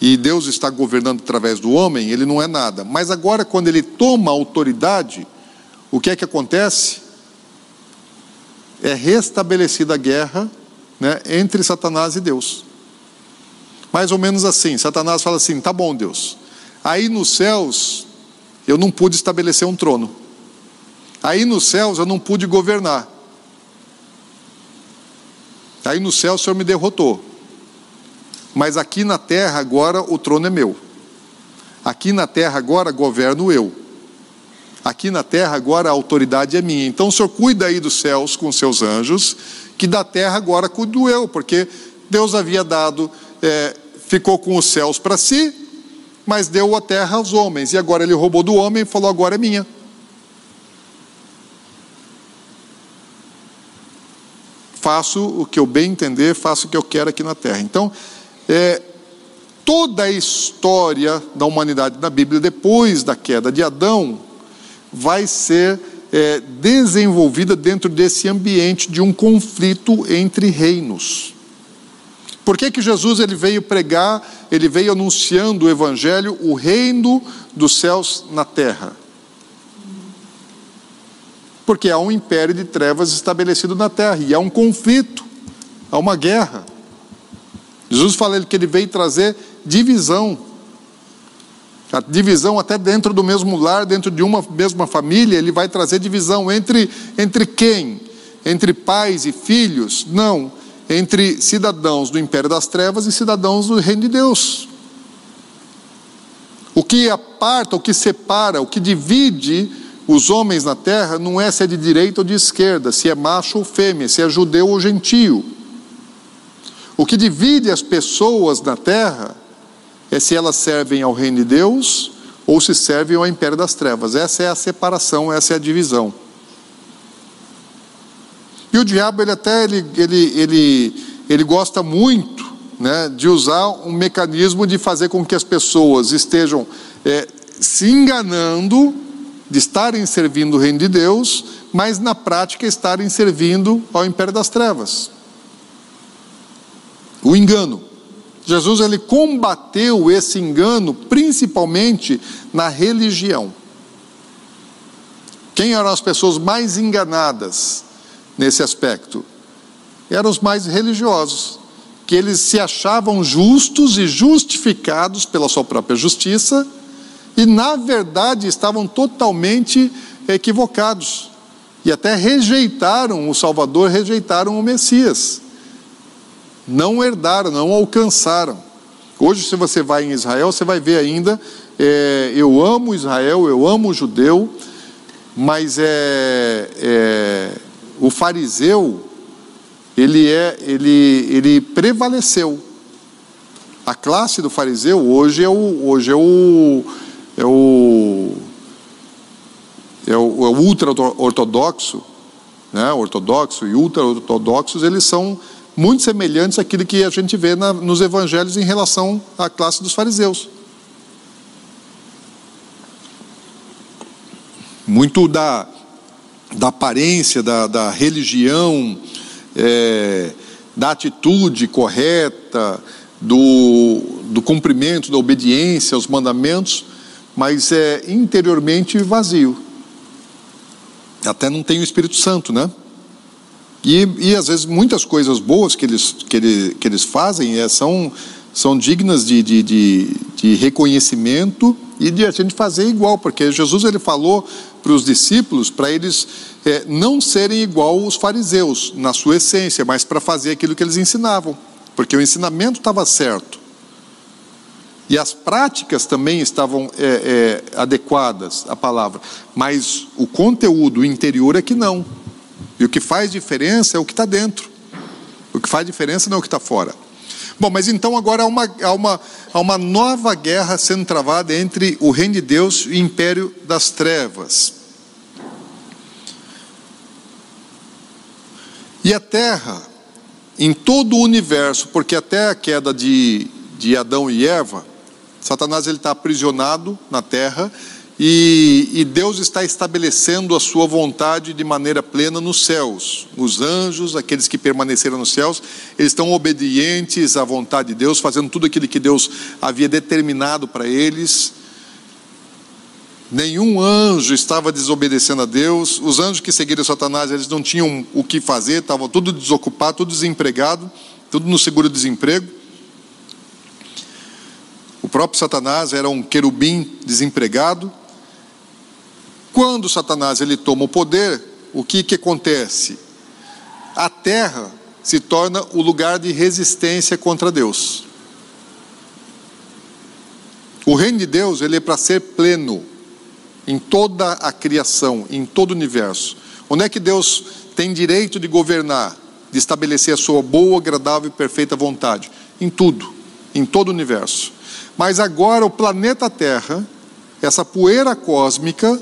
e Deus está governando através do homem, ele não é nada. Mas agora, quando ele toma autoridade, o que é que acontece? É restabelecida a guerra né, entre Satanás e Deus. Mais ou menos assim: Satanás fala assim, tá bom, Deus, aí nos céus eu não pude estabelecer um trono, aí nos céus eu não pude governar, aí no céu o Senhor me derrotou. Mas aqui na terra agora o trono é meu. Aqui na terra agora governo eu. Aqui na terra agora a autoridade é minha. Então o Senhor cuida aí dos céus com seus anjos, que da terra agora cuido eu, porque Deus havia dado, é, ficou com os céus para si, mas deu a terra aos homens. E agora ele roubou do homem e falou: agora é minha. Faço o que eu bem entender, faço o que eu quero aqui na terra. Então, é, toda a história da humanidade na Bíblia, depois da queda de Adão, vai ser é, desenvolvida dentro desse ambiente de um conflito entre reinos. Por que, que Jesus ele veio pregar, ele veio anunciando o Evangelho, o reino dos céus na terra? Porque há um império de trevas estabelecido na terra, e há um conflito, há uma guerra. Jesus fala que ele veio trazer divisão. A divisão até dentro do mesmo lar, dentro de uma mesma família, ele vai trazer divisão entre entre quem? Entre pais e filhos? Não, entre cidadãos do império das trevas e cidadãos do reino de Deus. O que aparta, o que separa, o que divide os homens na terra não é se é de direita ou de esquerda, se é macho ou fêmea, se é judeu ou gentio. O que divide as pessoas na terra é se elas servem ao reino de Deus ou se servem ao império das trevas. Essa é a separação, essa é a divisão. E o diabo, ele até ele, ele, ele, ele gosta muito né, de usar um mecanismo de fazer com que as pessoas estejam é, se enganando de estarem servindo o reino de Deus, mas na prática estarem servindo ao império das trevas o engano. Jesus ele combateu esse engano principalmente na religião. Quem eram as pessoas mais enganadas nesse aspecto? Eram os mais religiosos, que eles se achavam justos e justificados pela sua própria justiça e na verdade estavam totalmente equivocados e até rejeitaram o Salvador, rejeitaram o Messias. não herdaram, não alcançaram. Hoje, se você vai em Israel, você vai ver ainda: é, eu amo Israel, eu amo o judeu, mas é, é o fariseu ele é ele ele prevaleceu. A classe do fariseu hoje é o hoje é o é o é o, é o ultra ortodoxo, né? Ortodoxo e ultra ortodoxos eles são muito semelhantes àquilo que a gente vê na, nos evangelhos em relação à classe dos fariseus. Muito da, da aparência, da, da religião, é, da atitude correta, do, do cumprimento, da obediência aos mandamentos, mas é interiormente vazio. Até não tem o Espírito Santo, né? E, e às vezes muitas coisas boas que eles, que ele, que eles fazem é, são, são dignas de, de, de, de reconhecimento e de a gente fazer igual, porque Jesus ele falou para os discípulos para eles é, não serem igual os fariseus na sua essência, mas para fazer aquilo que eles ensinavam, porque o ensinamento estava certo. E as práticas também estavam é, é, adequadas à palavra, mas o conteúdo interior é que não. E o que faz diferença é o que está dentro. O que faz diferença não é o que está fora. Bom, mas então agora há uma, há, uma, há uma nova guerra sendo travada entre o reino de Deus e o império das trevas. E a terra, em todo o universo, porque até a queda de, de Adão e Eva, Satanás está aprisionado na terra e, e, Deus está estabelecendo a sua vontade de maneira plena nos céus. Os anjos, aqueles que permaneceram nos céus, eles estão obedientes à vontade de Deus, fazendo tudo aquilo que Deus havia determinado para eles. Nenhum anjo estava desobedecendo a Deus. Os anjos que seguiram Satanás, eles não tinham o que fazer, estavam tudo desocupado, tudo desempregado, tudo no seguro-desemprego. O próprio Satanás era um querubim desempregado, quando Satanás ele toma o poder, o que, que acontece? A terra se torna o lugar de resistência contra Deus. O reino de Deus ele é para ser pleno em toda a criação, em todo o universo. Onde é que Deus tem direito de governar, de estabelecer a sua boa, agradável e perfeita vontade? Em tudo, em todo o universo. Mas agora o planeta Terra, essa poeira cósmica,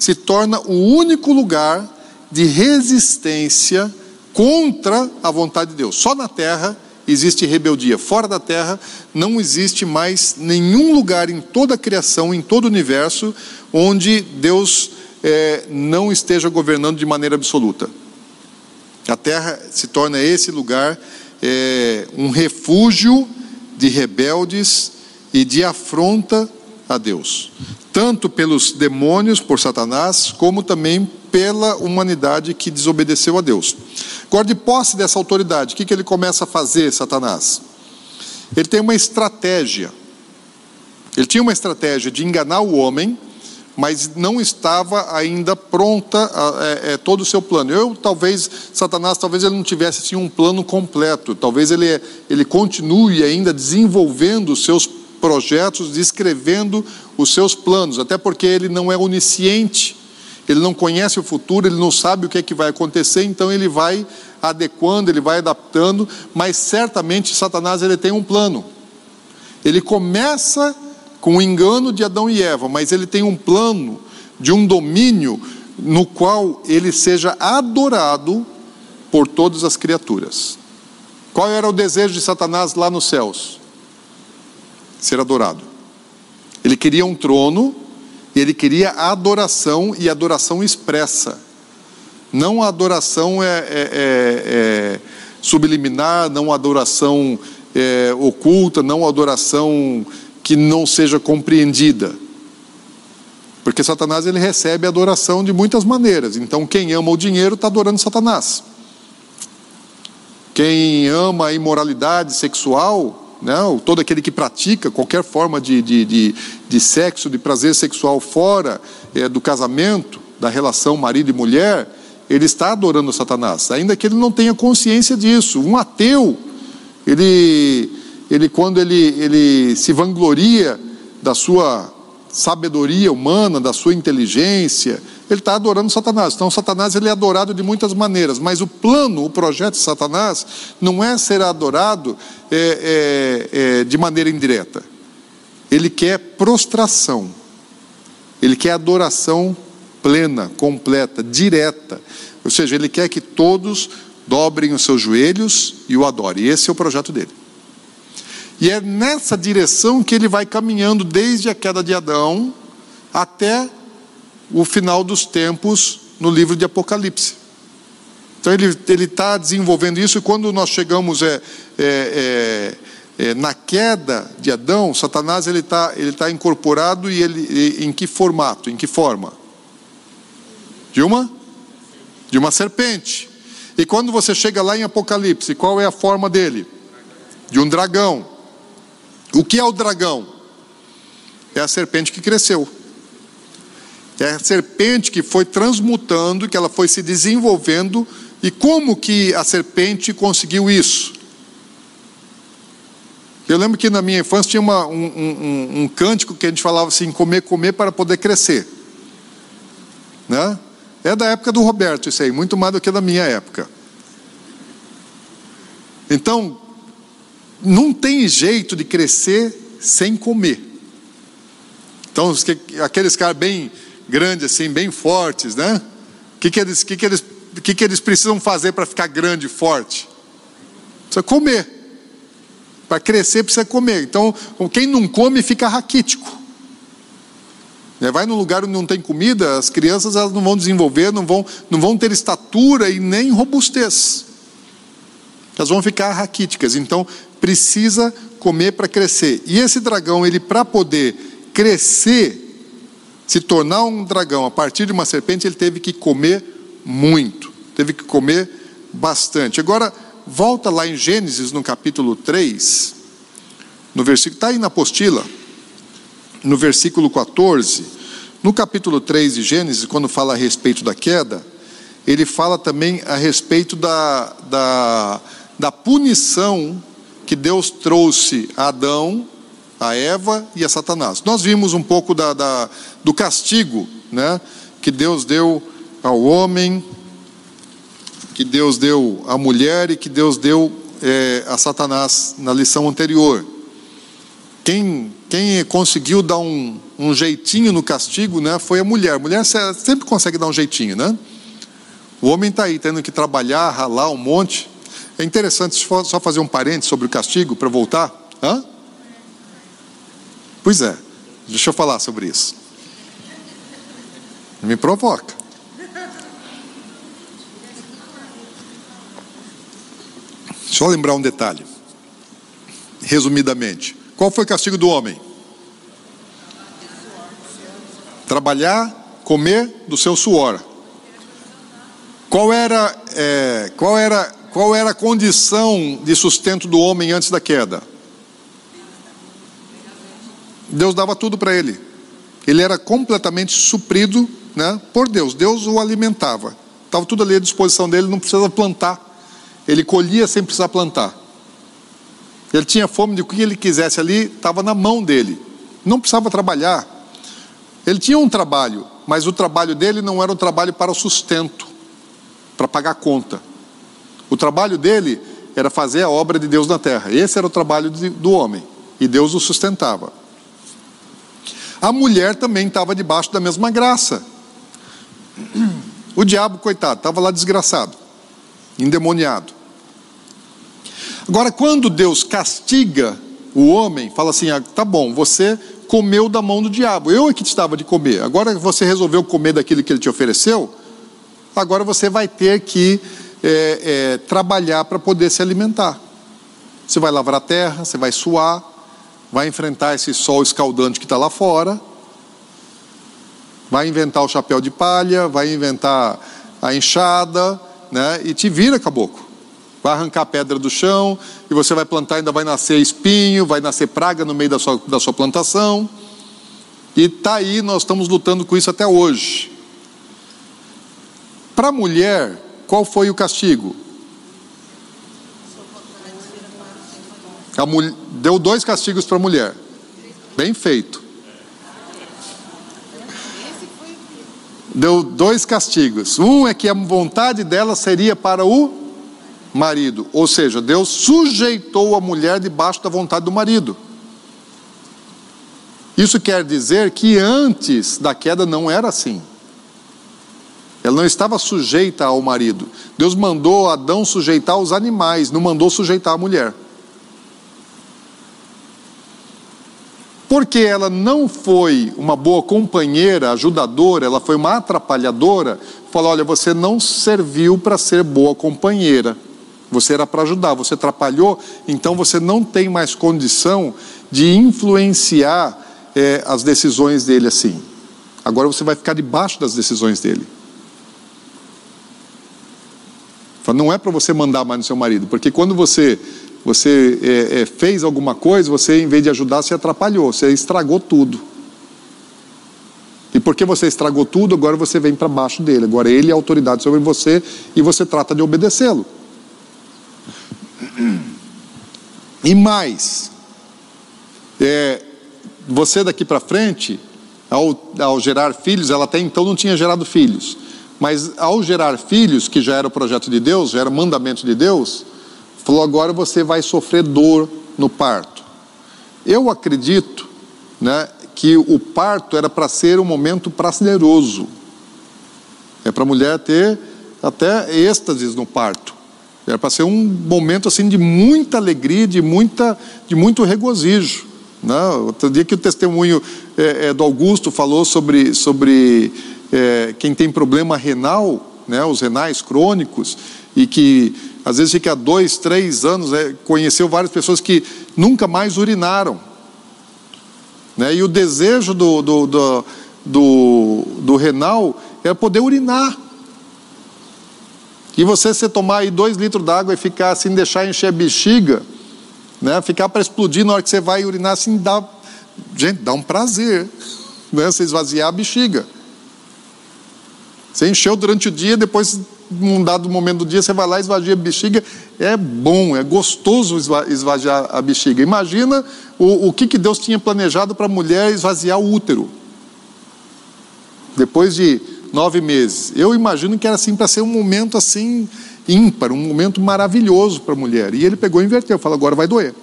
se torna o único lugar de resistência contra a vontade de Deus. Só na terra existe rebeldia. Fora da terra não existe mais nenhum lugar em toda a criação, em todo o universo, onde Deus é, não esteja governando de maneira absoluta. A terra se torna esse lugar é, um refúgio de rebeldes e de afronta a Deus tanto pelos demônios, por Satanás, como também pela humanidade que desobedeceu a Deus. Agora, de posse dessa autoridade, o que, que ele começa a fazer, Satanás? Ele tem uma estratégia. Ele tinha uma estratégia de enganar o homem, mas não estava ainda pronta é, é, todo o seu plano. Eu talvez Satanás talvez ele não tivesse assim um plano completo. Talvez ele ele continue ainda desenvolvendo os seus projetos, descrevendo os seus planos, até porque ele não é onisciente, ele não conhece o futuro, ele não sabe o que é que vai acontecer, então ele vai adequando, ele vai adaptando, mas certamente Satanás ele tem um plano. Ele começa com o engano de Adão e Eva, mas ele tem um plano de um domínio no qual ele seja adorado por todas as criaturas. Qual era o desejo de Satanás lá nos céus? Ser adorado. Ele queria um trono, e ele queria adoração e adoração expressa. Não a adoração é, é, é, é subliminar, não a adoração é, oculta, não a adoração que não seja compreendida. Porque Satanás ele recebe adoração de muitas maneiras. Então, quem ama o dinheiro está adorando Satanás. Quem ama a imoralidade sexual né? todo aquele que pratica qualquer forma de, de, de, de sexo, de prazer sexual fora é, do casamento, da relação marido e mulher, ele está adorando Satanás, ainda que ele não tenha consciência disso. Um ateu Ele, ele quando ele, ele se vangloria da sua sabedoria humana, da sua inteligência, ele está adorando Satanás. Então, Satanás ele é adorado de muitas maneiras, mas o plano, o projeto de Satanás, não é ser adorado é, é, é, de maneira indireta. Ele quer prostração, ele quer adoração plena, completa, direta. Ou seja, ele quer que todos dobrem os seus joelhos e o adorem. Esse é o projeto dele. E é nessa direção que ele vai caminhando desde a queda de Adão até o final dos tempos no livro de Apocalipse. Então ele está desenvolvendo isso, e quando nós chegamos é, é, é, é, na queda de Adão, Satanás ele está ele tá incorporado e ele em que formato, em que forma? De uma? De uma serpente. E quando você chega lá em Apocalipse, qual é a forma dele? De um dragão. O que é o dragão? É a serpente que cresceu. É a serpente que foi transmutando, que ela foi se desenvolvendo. E como que a serpente conseguiu isso? Eu lembro que na minha infância tinha uma, um, um, um, cântico que a gente falava assim: comer, comer para poder crescer. Né? É da época do Roberto, isso aí, muito mais do que da minha época. Então, não tem jeito de crescer sem comer. Então, aqueles caras bem grandes, assim, bem fortes, né? O que, que, eles, que, que, eles, que, que eles precisam fazer para ficar grande e forte? Precisa comer. Para crescer, precisa comer. Então, quem não come fica raquítico. Né, vai num lugar onde não tem comida, as crianças elas não vão desenvolver, não vão, não vão ter estatura e nem robustez. Elas vão ficar raquíticas. Então, precisa comer para crescer. E esse dragão, ele para poder crescer, se tornar um dragão a partir de uma serpente, ele teve que comer muito, teve que comer bastante. Agora, volta lá em Gênesis, no capítulo 3, no versículo, está aí na apostila, no versículo 14, no capítulo 3 de Gênesis, quando fala a respeito da queda, ele fala também a respeito da, da, da punição que Deus trouxe a Adão, a Eva e a Satanás. Nós vimos um pouco da, da, do castigo né, que Deus deu ao homem, que Deus deu à mulher e que Deus deu é, a Satanás na lição anterior. Quem, quem conseguiu dar um, um jeitinho no castigo né, foi a mulher. A mulher sempre consegue dar um jeitinho, né? O homem está aí tendo que trabalhar, ralar um monte. É interessante só fazer um parente sobre o castigo para voltar. Hã? Pois é, deixa eu falar sobre isso. Me provoca. Só lembrar um detalhe. Resumidamente, qual foi o castigo do homem? Trabalhar, comer do seu suor. Qual era, é, qual era qual era a condição de sustento do homem antes da queda? Deus dava tudo para ele. Ele era completamente suprido né, por Deus. Deus o alimentava. Estava tudo ali à disposição dele, não precisava plantar. Ele colhia sem precisar plantar. Ele tinha fome de o que ele quisesse ali, estava na mão dele. Não precisava trabalhar. Ele tinha um trabalho, mas o trabalho dele não era um trabalho para o sustento, para pagar conta. O trabalho dele era fazer a obra de Deus na terra. Esse era o trabalho de, do homem. E Deus o sustentava. A mulher também estava debaixo da mesma graça. O diabo, coitado, estava lá desgraçado, endemoniado. Agora, quando Deus castiga o homem, fala assim: ah, tá bom, você comeu da mão do diabo, eu é que estava de comer. Agora você resolveu comer daquilo que ele te ofereceu, agora você vai ter que é, é, trabalhar para poder se alimentar. Você vai lavrar a terra, você vai suar, vai enfrentar esse sol escaldante que está lá fora, vai inventar o chapéu de palha, vai inventar a enxada, né? E te vira, caboclo. Vai arrancar pedra do chão, e você vai plantar, ainda vai nascer espinho, vai nascer praga no meio da sua, da sua plantação. E está aí, nós estamos lutando com isso até hoje. Para a mulher, qual foi o castigo? Mulher, deu dois castigos para a mulher. Bem feito. Deu dois castigos. Um é que a vontade dela seria para o marido, ou seja, Deus sujeitou a mulher debaixo da vontade do marido. Isso quer dizer que antes da queda não era assim. Ela não estava sujeita ao marido. Deus mandou Adão sujeitar os animais, não mandou sujeitar a mulher. Porque ela não foi uma boa companheira, ajudadora, ela foi uma atrapalhadora, falou: olha, você não serviu para ser boa companheira. Você era para ajudar, você atrapalhou, então você não tem mais condição de influenciar é, as decisões dele assim. Agora você vai ficar debaixo das decisões dele. Não é para você mandar mais no seu marido, porque quando você você é, é, fez alguma coisa, você em vez de ajudar, se atrapalhou, você estragou tudo. E porque você estragou tudo, agora você vem para baixo dele. Agora ele é autoridade sobre você e você trata de obedecê-lo. E mais, é, você daqui para frente, ao, ao gerar filhos, ela até então não tinha gerado filhos, mas ao gerar filhos, que já era o projeto de Deus, já era mandamento de Deus, falou: agora você vai sofrer dor no parto. Eu acredito né, que o parto era para ser um momento prazeroso, é para a mulher ter até êxtases no parto. Era para ser um momento assim de muita alegria, de, muita, de muito regozijo. Né? Outro dia que o testemunho é, é, do Augusto falou sobre, sobre é, quem tem problema renal, né, os renais crônicos, e que às vezes fica dois, três anos, né, conheceu várias pessoas que nunca mais urinaram. Né, e o desejo do, do, do, do, do renal é poder urinar. E você se tomar aí dois litros d'água e ficar assim, deixar encher a bexiga, né? Ficar para explodir na hora que você vai urinar, assim, dá. Gente, dá um prazer, né? Você esvaziar a bexiga. Você encheu durante o dia, depois, num dado momento do dia, você vai lá e esvazia a bexiga. É bom, é gostoso esvaziar a bexiga. Imagina o, o que, que Deus tinha planejado para a mulher esvaziar o útero. Depois de nove meses. Eu imagino que era assim para ser um momento assim ímpar, um momento maravilhoso para a mulher. E ele pegou e inverteu, falou: agora vai doer.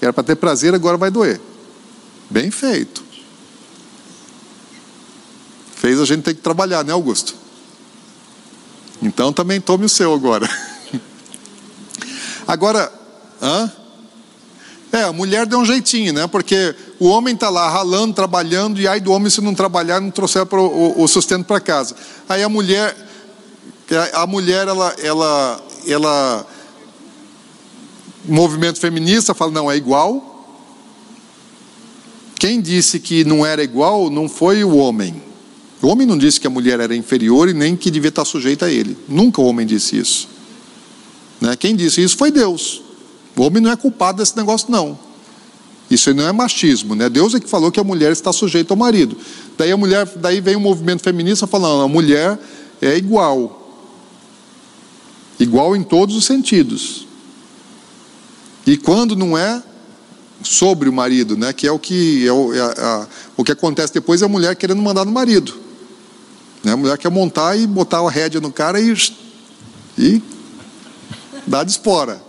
Era para ter prazer, agora vai doer. Bem feito. Fez a gente ter que trabalhar, né, Augusto? Então também tome o seu agora. Agora, hã? É, a mulher deu um jeitinho, né? Porque o homem está lá ralando, trabalhando, e aí do homem se não trabalhar, não trouxer pro, o, o sustento para casa. Aí a mulher, a mulher, ela, ela, ela, movimento feminista fala, não, é igual. Quem disse que não era igual não foi o homem. O homem não disse que a mulher era inferior e nem que devia estar sujeita a ele. Nunca o homem disse isso. Né? Quem disse isso foi Deus. O homem não é culpado desse negócio, não. Isso não é machismo, né? Deus é que falou que a mulher está sujeita ao marido. Daí a mulher, daí vem o movimento feminista falando, a mulher é igual. Igual em todos os sentidos. E quando não é sobre o marido, né? Que é o que é o, é a, o que acontece depois é a mulher querendo mandar no marido. Né? A mulher quer montar e botar a rédea no cara e e de espora.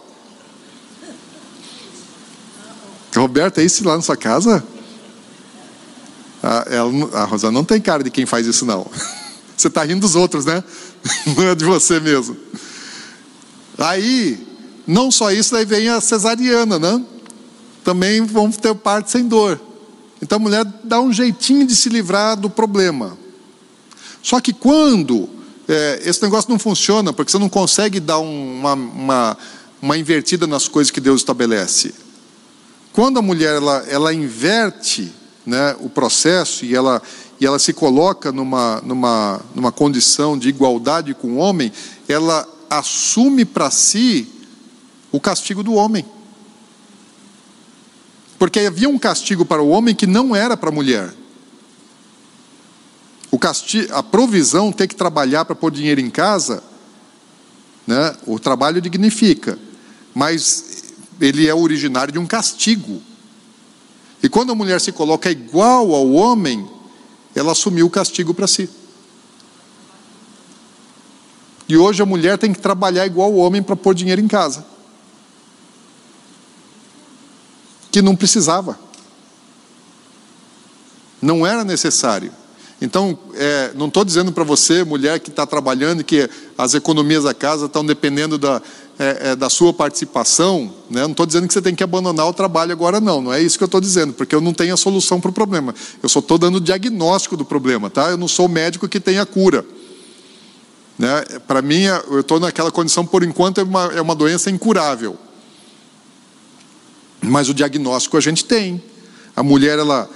Roberta, é isso lá na sua casa? A, ela, a Rosa não tem cara de quem faz isso, não. *laughs* Você está rindo dos outros, né? *laughs* Não é de você mesmo. Aí, não só isso, aí vem a cesariana, né? Também vamos ter parte sem dor. Então a mulher dá um jeitinho de se livrar do problema. Só que quando é, esse negócio não funciona, porque você não consegue dar uma, uma, uma invertida nas coisas que Deus estabelece. Quando a mulher ela, ela inverte né, o processo e ela, e ela se coloca numa, numa, numa condição de igualdade com o homem, ela assume para si o castigo do homem. Porque havia um castigo para o homem que não era para a mulher. Castigo, a provisão, ter que trabalhar para pôr dinheiro em casa, né, o trabalho dignifica. Mas ele é originário de um castigo. E quando a mulher se coloca igual ao homem, ela assumiu o castigo para si. E hoje a mulher tem que trabalhar igual o homem para pôr dinheiro em casa. Que não precisava. Não era necessário. Então, é, não estou dizendo para você, mulher que está trabalhando, que as economias da casa estão dependendo da, é, é, da sua participação. Né? Não estou dizendo que você tem que abandonar o trabalho agora, não. Não é isso que eu estou dizendo, porque eu não tenho a solução para o problema. Eu só estou dando o diagnóstico do problema, tá? Eu não sou médico que tem a cura. Né? Para mim, eu estou naquela condição, por enquanto, é uma, é uma doença incurável. Mas o diagnóstico a gente tem. A mulher, ela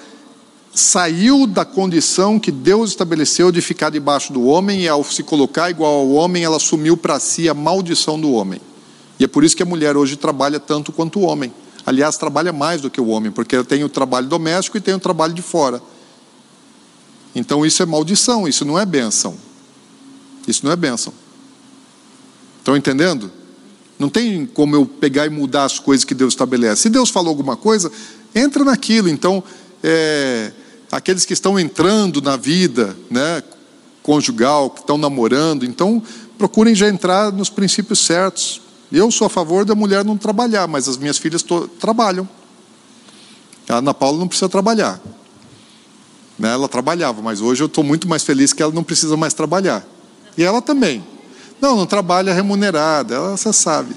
saiu da condição que Deus estabeleceu de ficar debaixo do homem e ao se colocar igual ao homem, ela assumiu para si a maldição do homem. E é por isso que a mulher hoje trabalha tanto quanto o homem. Aliás, trabalha mais do que o homem, porque ela tem o trabalho doméstico e tem o trabalho de fora. Então isso é maldição, isso não é bênção. Isso não é bênção. Estão entendendo? Não tem como eu pegar e mudar as coisas que Deus estabelece. Se Deus falou alguma coisa, entra naquilo. Então, é, aqueles que estão entrando na vida né, conjugal, que estão namorando, então procurem já entrar nos princípios certos. Eu sou a favor da mulher não trabalhar, mas as minhas filhas trabalham. A Ana Paula não precisa trabalhar. Né, ela trabalhava, mas hoje eu estou muito mais feliz que ela não precisa mais trabalhar. E ela também. Não, não trabalha remunerada, ela, você sabe.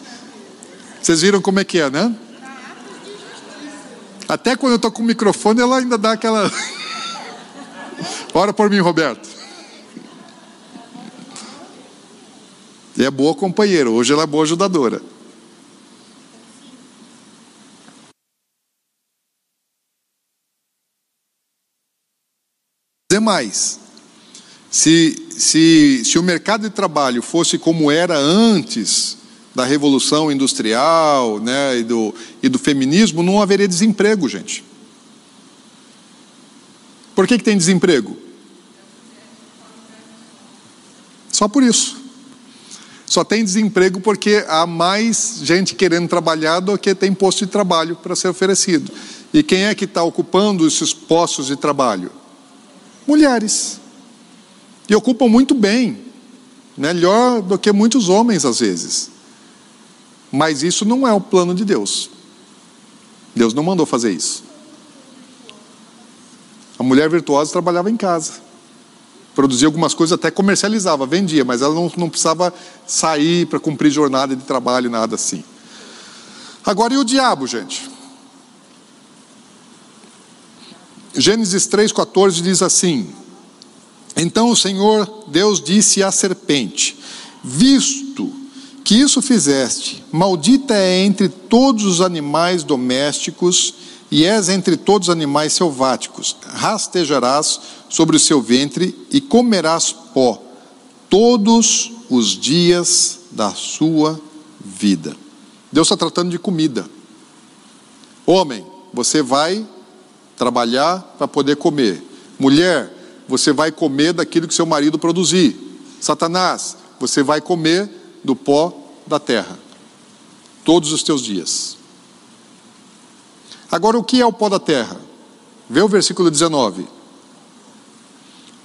Vocês viram como é que é, né? Até quando eu estou com o microfone, ela ainda dá aquela. Ora por mim, Roberto. É boa companheira, hoje ela é boa ajudadora. Demais. Se, se, se o mercado de trabalho fosse como era antes da revolução industrial né, e, do, e do feminismo, não haveria desemprego, gente. Por que, que tem desemprego? Só por isso. Só tem desemprego porque há mais gente querendo trabalhar do que tem posto de trabalho para ser oferecido. E quem é que está ocupando esses postos de trabalho? Mulheres. E ocupam muito bem, melhor do que muitos homens às vezes. Mas isso não é o plano de Deus. Deus não mandou fazer isso. A mulher virtuosa trabalhava em casa. Produzia algumas coisas, até comercializava, vendia, mas ela não, não precisava sair para cumprir jornada de trabalho, nada assim. Agora, e o diabo, gente? Gênesis 3,14 diz assim: Então o Senhor Deus disse à serpente: Visto que isso fizeste, maldita é entre todos os animais domésticos e és entre todos os animais selváticos. Rastejarás sobre o seu ventre e comerás pó todos os dias da sua vida. Deus está tratando de comida. Homem, você vai trabalhar para poder comer. Mulher, você vai comer daquilo que seu marido produzir. Satanás, você vai comer do pó da terra, todos os teus dias. Agora, o que é o pó da terra? Vê o versículo 19.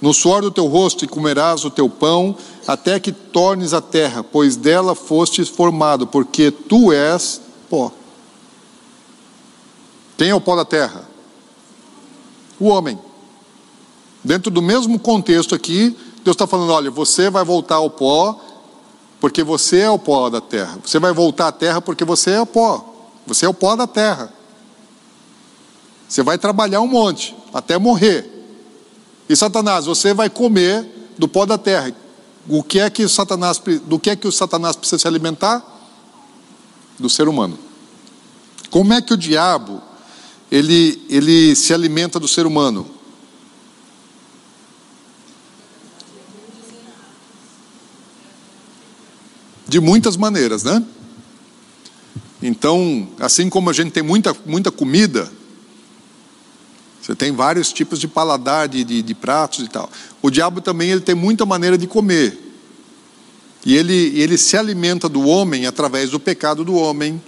No suor do teu rosto e comerás o teu pão, até que tornes a terra, pois dela fostes formado, porque tu és pó. Quem é o pó da terra? O homem. Dentro do mesmo contexto aqui, Deus está falando: olha, você vai voltar ao pó, porque você é o pó da terra. Você vai voltar à terra porque você é o pó. Você é o pó da terra. Você vai trabalhar um monte até morrer. E Satanás, você vai comer do pó da terra. O que é que Satanás, do que é que o Satanás precisa se alimentar? Do ser humano. Como é que o diabo ele, ele se alimenta do ser humano? de muitas maneiras, né? Então, assim como a gente tem muita, muita comida, você tem vários tipos de paladar, de, de, de, pratos e tal. O diabo também ele tem muita maneira de comer. E ele, ele se alimenta do homem através do pecado do homem,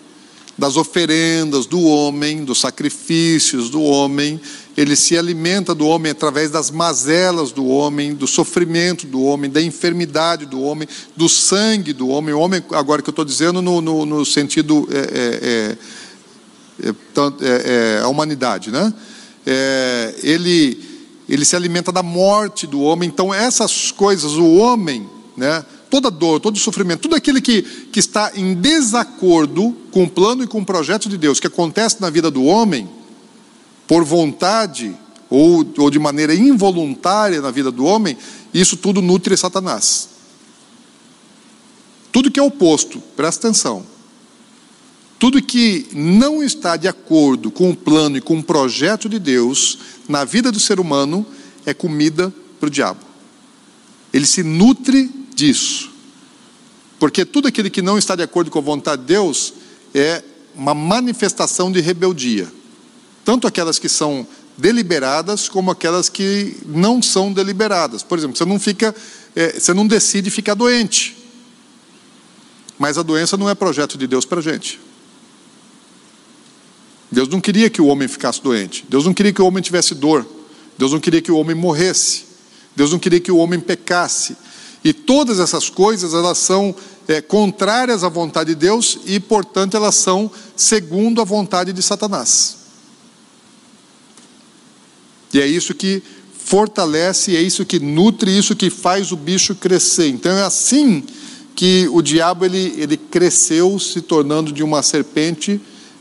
das oferendas do homem, dos sacrifícios do homem, ele se alimenta do homem através das mazelas do homem, do sofrimento do homem, da enfermidade do homem, do sangue do homem. O homem, agora que eu estou dizendo, no, no, no sentido. É, é, é, é, é a humanidade, né? É, ele, ele se alimenta da morte do homem. Então, essas coisas, o homem, né? toda dor, todo sofrimento, tudo aquele que, que está em desacordo com o plano e com o projeto de Deus que acontece na vida do homem, por vontade ou, ou de maneira involuntária na vida do homem, isso tudo nutre Satanás. Tudo que é oposto, presta atenção. Tudo que não está de acordo com o plano e com o projeto de Deus na vida do ser humano é comida para o diabo. Ele se nutre disso. Porque tudo aquele que não está de acordo com a vontade de Deus é uma manifestação de rebeldia. Tanto aquelas que são deliberadas como aquelas que não são deliberadas. Por exemplo, você não fica, é, você não decide ficar doente. Mas a doença não é projeto de Deus para a gente. Deus não queria que o homem ficasse doente. Deus não queria que o homem tivesse dor. Deus não queria que o homem morresse. Deus não queria que o homem pecasse. E todas essas coisas, elas são é, contrárias à vontade de Deus e, portanto, elas são segundo a vontade de Satanás. E é isso que fortalece, é isso que nutre, isso que faz o bicho crescer. Então é assim que o diabo ele, ele cresceu, se tornando de uma serpente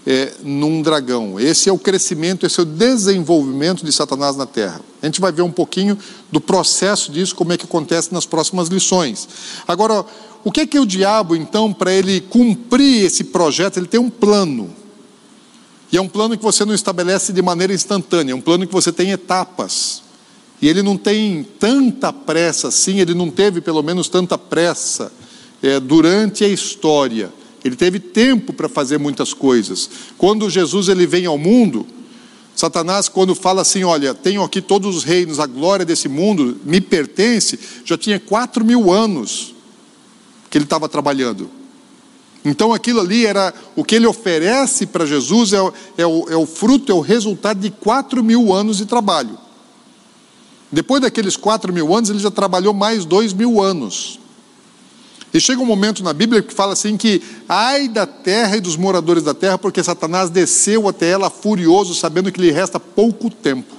é, num dragão. Esse é o crescimento, esse é o desenvolvimento de Satanás na terra. A gente vai ver um pouquinho do processo disso, como é que acontece nas próximas lições. Agora, o que é que o diabo, então, para ele cumprir esse projeto, ele tem um plano. E é um plano que você não estabelece de maneira instantânea, é um plano que você tem etapas. E ele não tem tanta pressa assim, ele não teve pelo menos tanta pressa é, durante a história ele teve tempo para fazer muitas coisas. Quando Jesus ele vem ao mundo, Satanás, quando fala assim: Olha, tenho aqui todos os reinos, a glória desse mundo me pertence, já tinha quatro mil anos que ele estava trabalhando. Então aquilo ali era o que ele oferece para Jesus é, é, o, é o fruto, é o resultado de quatro mil anos de trabalho. Depois daqueles quatro mil anos, ele já trabalhou mais dois mil anos. E chega um momento na Bíblia que fala assim que ai da terra e dos moradores da terra, porque Satanás desceu até ela furioso, sabendo que lhe resta pouco tempo.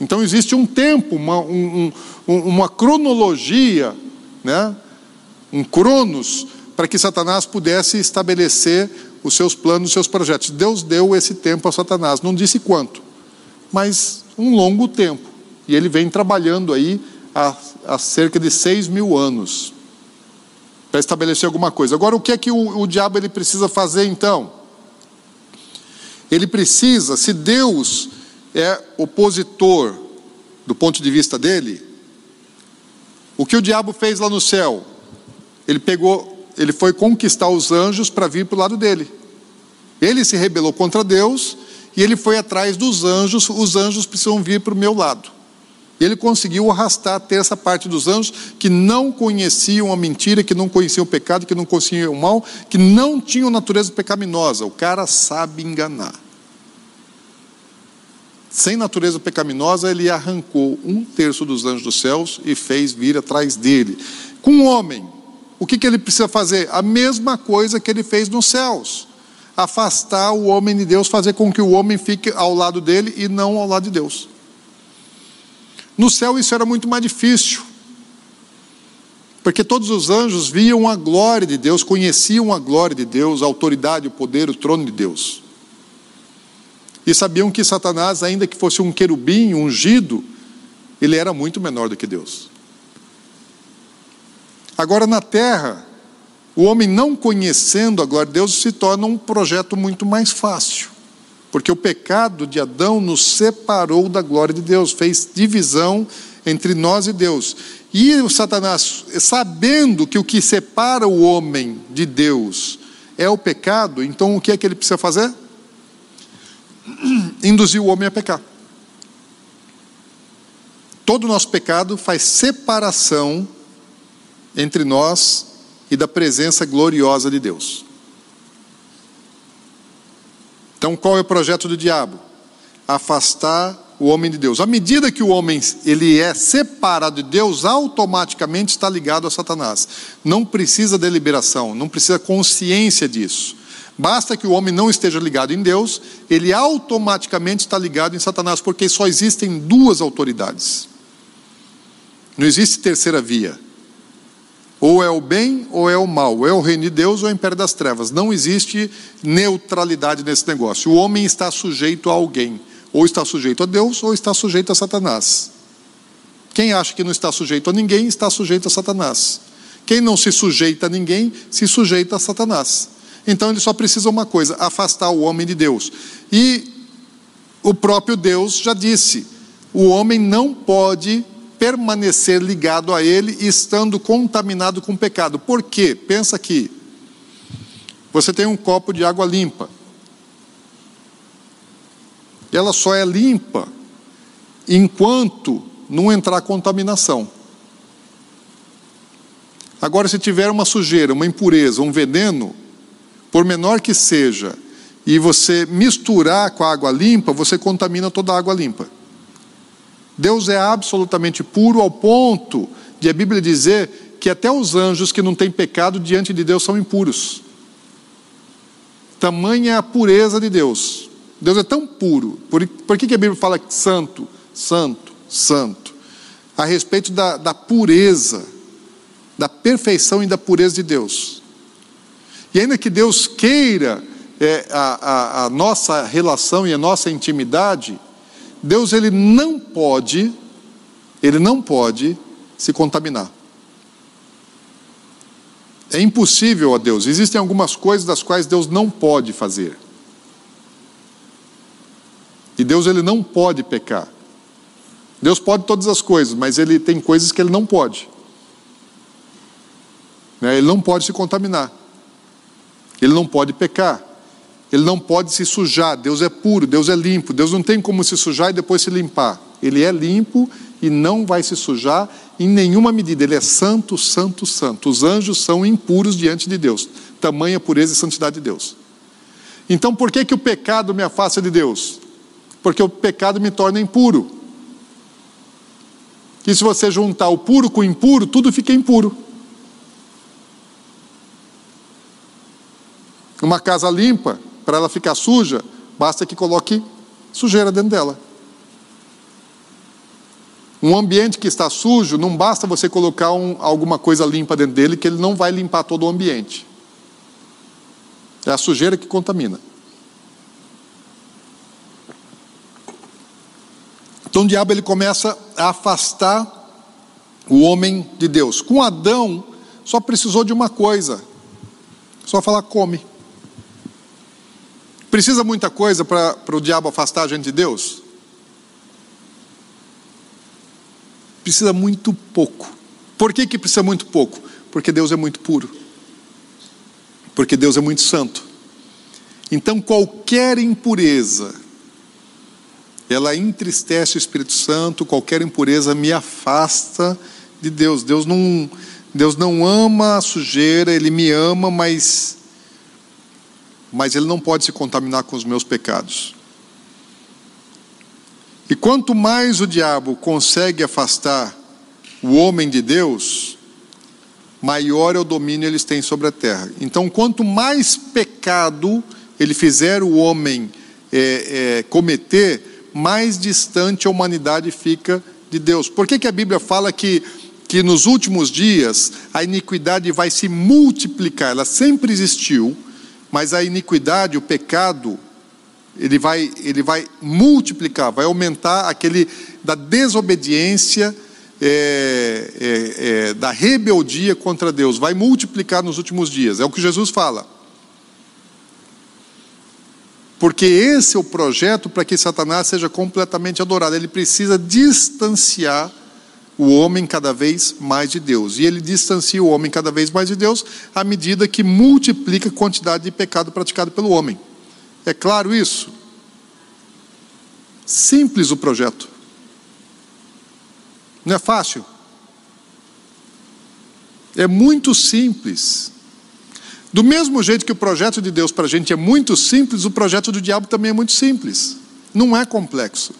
Então existe um tempo, uma, um, um, uma cronologia, né? um cronos, para que Satanás pudesse estabelecer os seus planos, os seus projetos. Deus deu esse tempo a Satanás, não disse quanto, mas um longo tempo. E ele vem trabalhando aí há, há cerca de seis mil anos para estabelecer alguma coisa. Agora, o que é que o, o diabo ele precisa fazer então? Ele precisa, se Deus é opositor do ponto de vista dele, o que o diabo fez lá no céu? Ele pegou, ele foi conquistar os anjos para vir para o lado dele. Ele se rebelou contra Deus e ele foi atrás dos anjos, os anjos precisam vir para o meu lado. E ele conseguiu arrastar até essa parte dos anjos que não conheciam a mentira, que não conheciam o pecado, que não conheciam o mal, que não tinham natureza pecaminosa. O cara sabe enganar. Sem natureza pecaminosa, ele arrancou um terço dos anjos dos céus e fez vir atrás dele. Com o homem, o que, que ele precisa fazer? A mesma coisa que ele fez nos céus: afastar o homem de Deus, fazer com que o homem fique ao lado dele e não ao lado de Deus. No céu isso era muito mais difícil, porque todos os anjos viam a glória de Deus, conheciam a glória de Deus, a autoridade, o poder, o trono de Deus. E sabiam que Satanás, ainda que fosse um querubim ungido, ele era muito menor do que Deus. Agora na terra, o homem não conhecendo a glória de Deus se torna um projeto muito mais fácil. Porque o pecado de Adão nos separou da glória de Deus, fez divisão entre nós e Deus. E o Satanás, sabendo que o que separa o homem de Deus é o pecado, então o que é que ele precisa fazer? *clears throat* Induzir o homem a pecar. Todo o nosso pecado faz separação entre nós e da presença gloriosa de Deus. Então, qual é o projeto do diabo? Afastar o homem de Deus. À medida que o homem ele é separado de Deus, automaticamente está ligado a Satanás. Não precisa deliberação, não precisa consciência disso. Basta que o homem não esteja ligado em Deus, ele automaticamente está ligado em Satanás, porque só existem duas autoridades. Não existe terceira via. Ou é o bem ou é o mal, ou é o reino de Deus ou é o império das trevas. Não existe neutralidade nesse negócio. O homem está sujeito a alguém. Ou está sujeito a Deus ou está sujeito a Satanás. Quem acha que não está sujeito a ninguém, está sujeito a Satanás. Quem não se sujeita a ninguém, se sujeita a Satanás. Então ele só precisa uma coisa: afastar o homem de Deus. E o próprio Deus já disse: o homem não pode permanecer ligado a ele estando contaminado com pecado. Por quê? Pensa aqui. Você tem um copo de água limpa ela só é limpa enquanto não entrar contaminação. Agora, se tiver uma sujeira, uma impureza, um veneno, por menor que seja, e você misturar com a água limpa, você contamina toda a água limpa. Deus é absolutamente puro ao ponto de a Bíblia dizer que até os anjos que não têm pecado diante de Deus são impuros. Tamanha a pureza de Deus. Deus é tão puro. Por, por que, que a Bíblia fala santo, santo, santo? A respeito da, da pureza, da perfeição e da pureza de Deus. E ainda que Deus queira é, a, a, a nossa relação e a nossa intimidade, Deus ele não pode, ele não pode se contaminar. É impossível a Deus. Existem algumas coisas das quais Deus não pode fazer. E Deus ele não pode pecar. Deus pode todas as coisas, mas ele tem coisas que ele não pode. Né? Ele não pode se contaminar. Ele não pode pecar. Ele não pode se sujar. Deus é puro, Deus é limpo. Deus não tem como se sujar e depois se limpar. Ele é limpo e não vai se sujar em nenhuma medida. Ele é santo, santo, santo. Os anjos são impuros diante de Deus. Tamanha pureza e santidade de Deus. Então, por que, que o pecado me afasta de Deus? porque o pecado me torna impuro. E se você juntar o puro com o impuro, tudo fica impuro. Uma casa limpa, para ela ficar suja, basta que coloque sujeira dentro dela. Um ambiente que está sujo, não basta você colocar um, alguma coisa limpa dentro dele, que ele não vai limpar todo o ambiente. É a sujeira que contamina. Então o diabo ele começa a afastar o homem de Deus. Com Adão, só precisou de uma coisa: só falar come. Precisa muita coisa para o diabo afastar a gente de Deus? Precisa muito pouco. Por que, que precisa muito pouco? Porque Deus é muito puro. Porque Deus é muito santo. Então, qualquer impureza, ela entristece o Espírito Santo, qualquer impureza me afasta de Deus. Deus não, Deus não ama a sujeira, Ele me ama, mas, mas Ele não pode se contaminar com os meus pecados. E quanto mais o diabo consegue afastar o homem de Deus, maior é o domínio eles têm sobre a terra. Então, quanto mais pecado ele fizer o homem é, é, cometer, mais distante a humanidade fica de Deus. Por que, que a Bíblia fala que, que nos últimos dias a iniquidade vai se multiplicar? Ela sempre existiu, mas a iniquidade, o pecado, ele vai, ele vai multiplicar, vai aumentar aquele da desobediência, é, é, é, da rebeldia contra Deus, vai multiplicar nos últimos dias. É o que Jesus fala. Porque esse é o projeto para que Satanás seja completamente adorado. Ele precisa distanciar o homem cada vez mais de Deus. E ele distancia o homem cada vez mais de Deus à medida que multiplica a quantidade de pecado praticado pelo homem. É claro isso? Simples o projeto. Não é fácil? É muito simples. Do mesmo jeito que o projeto de Deus para a gente é muito simples, o projeto do diabo também é muito simples. Não é complexo.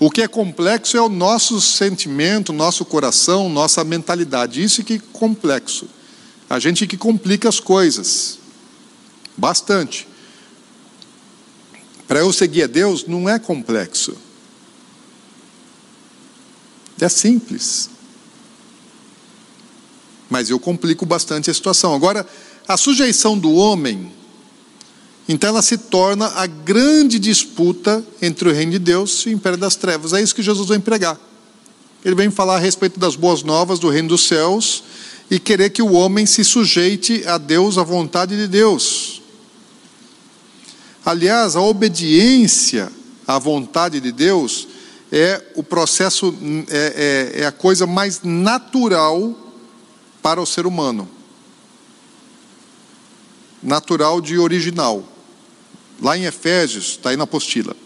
O que é complexo é o nosso sentimento, nosso coração, nossa mentalidade. Isso que é complexo. A gente que complica as coisas. Bastante. Para eu seguir a Deus não é complexo. É simples. Mas eu complico bastante a situação. Agora, a sujeição do homem então ela se torna a grande disputa entre o reino de Deus e o império das trevas. É isso que Jesus vem pregar. Ele vem falar a respeito das boas novas do reino dos céus e querer que o homem se sujeite a Deus, à vontade de Deus. Aliás, a obediência à vontade de Deus é o processo, é, é, é a coisa mais natural para o ser humano. Natural de original. Lá em Efésios, está aí na apostila.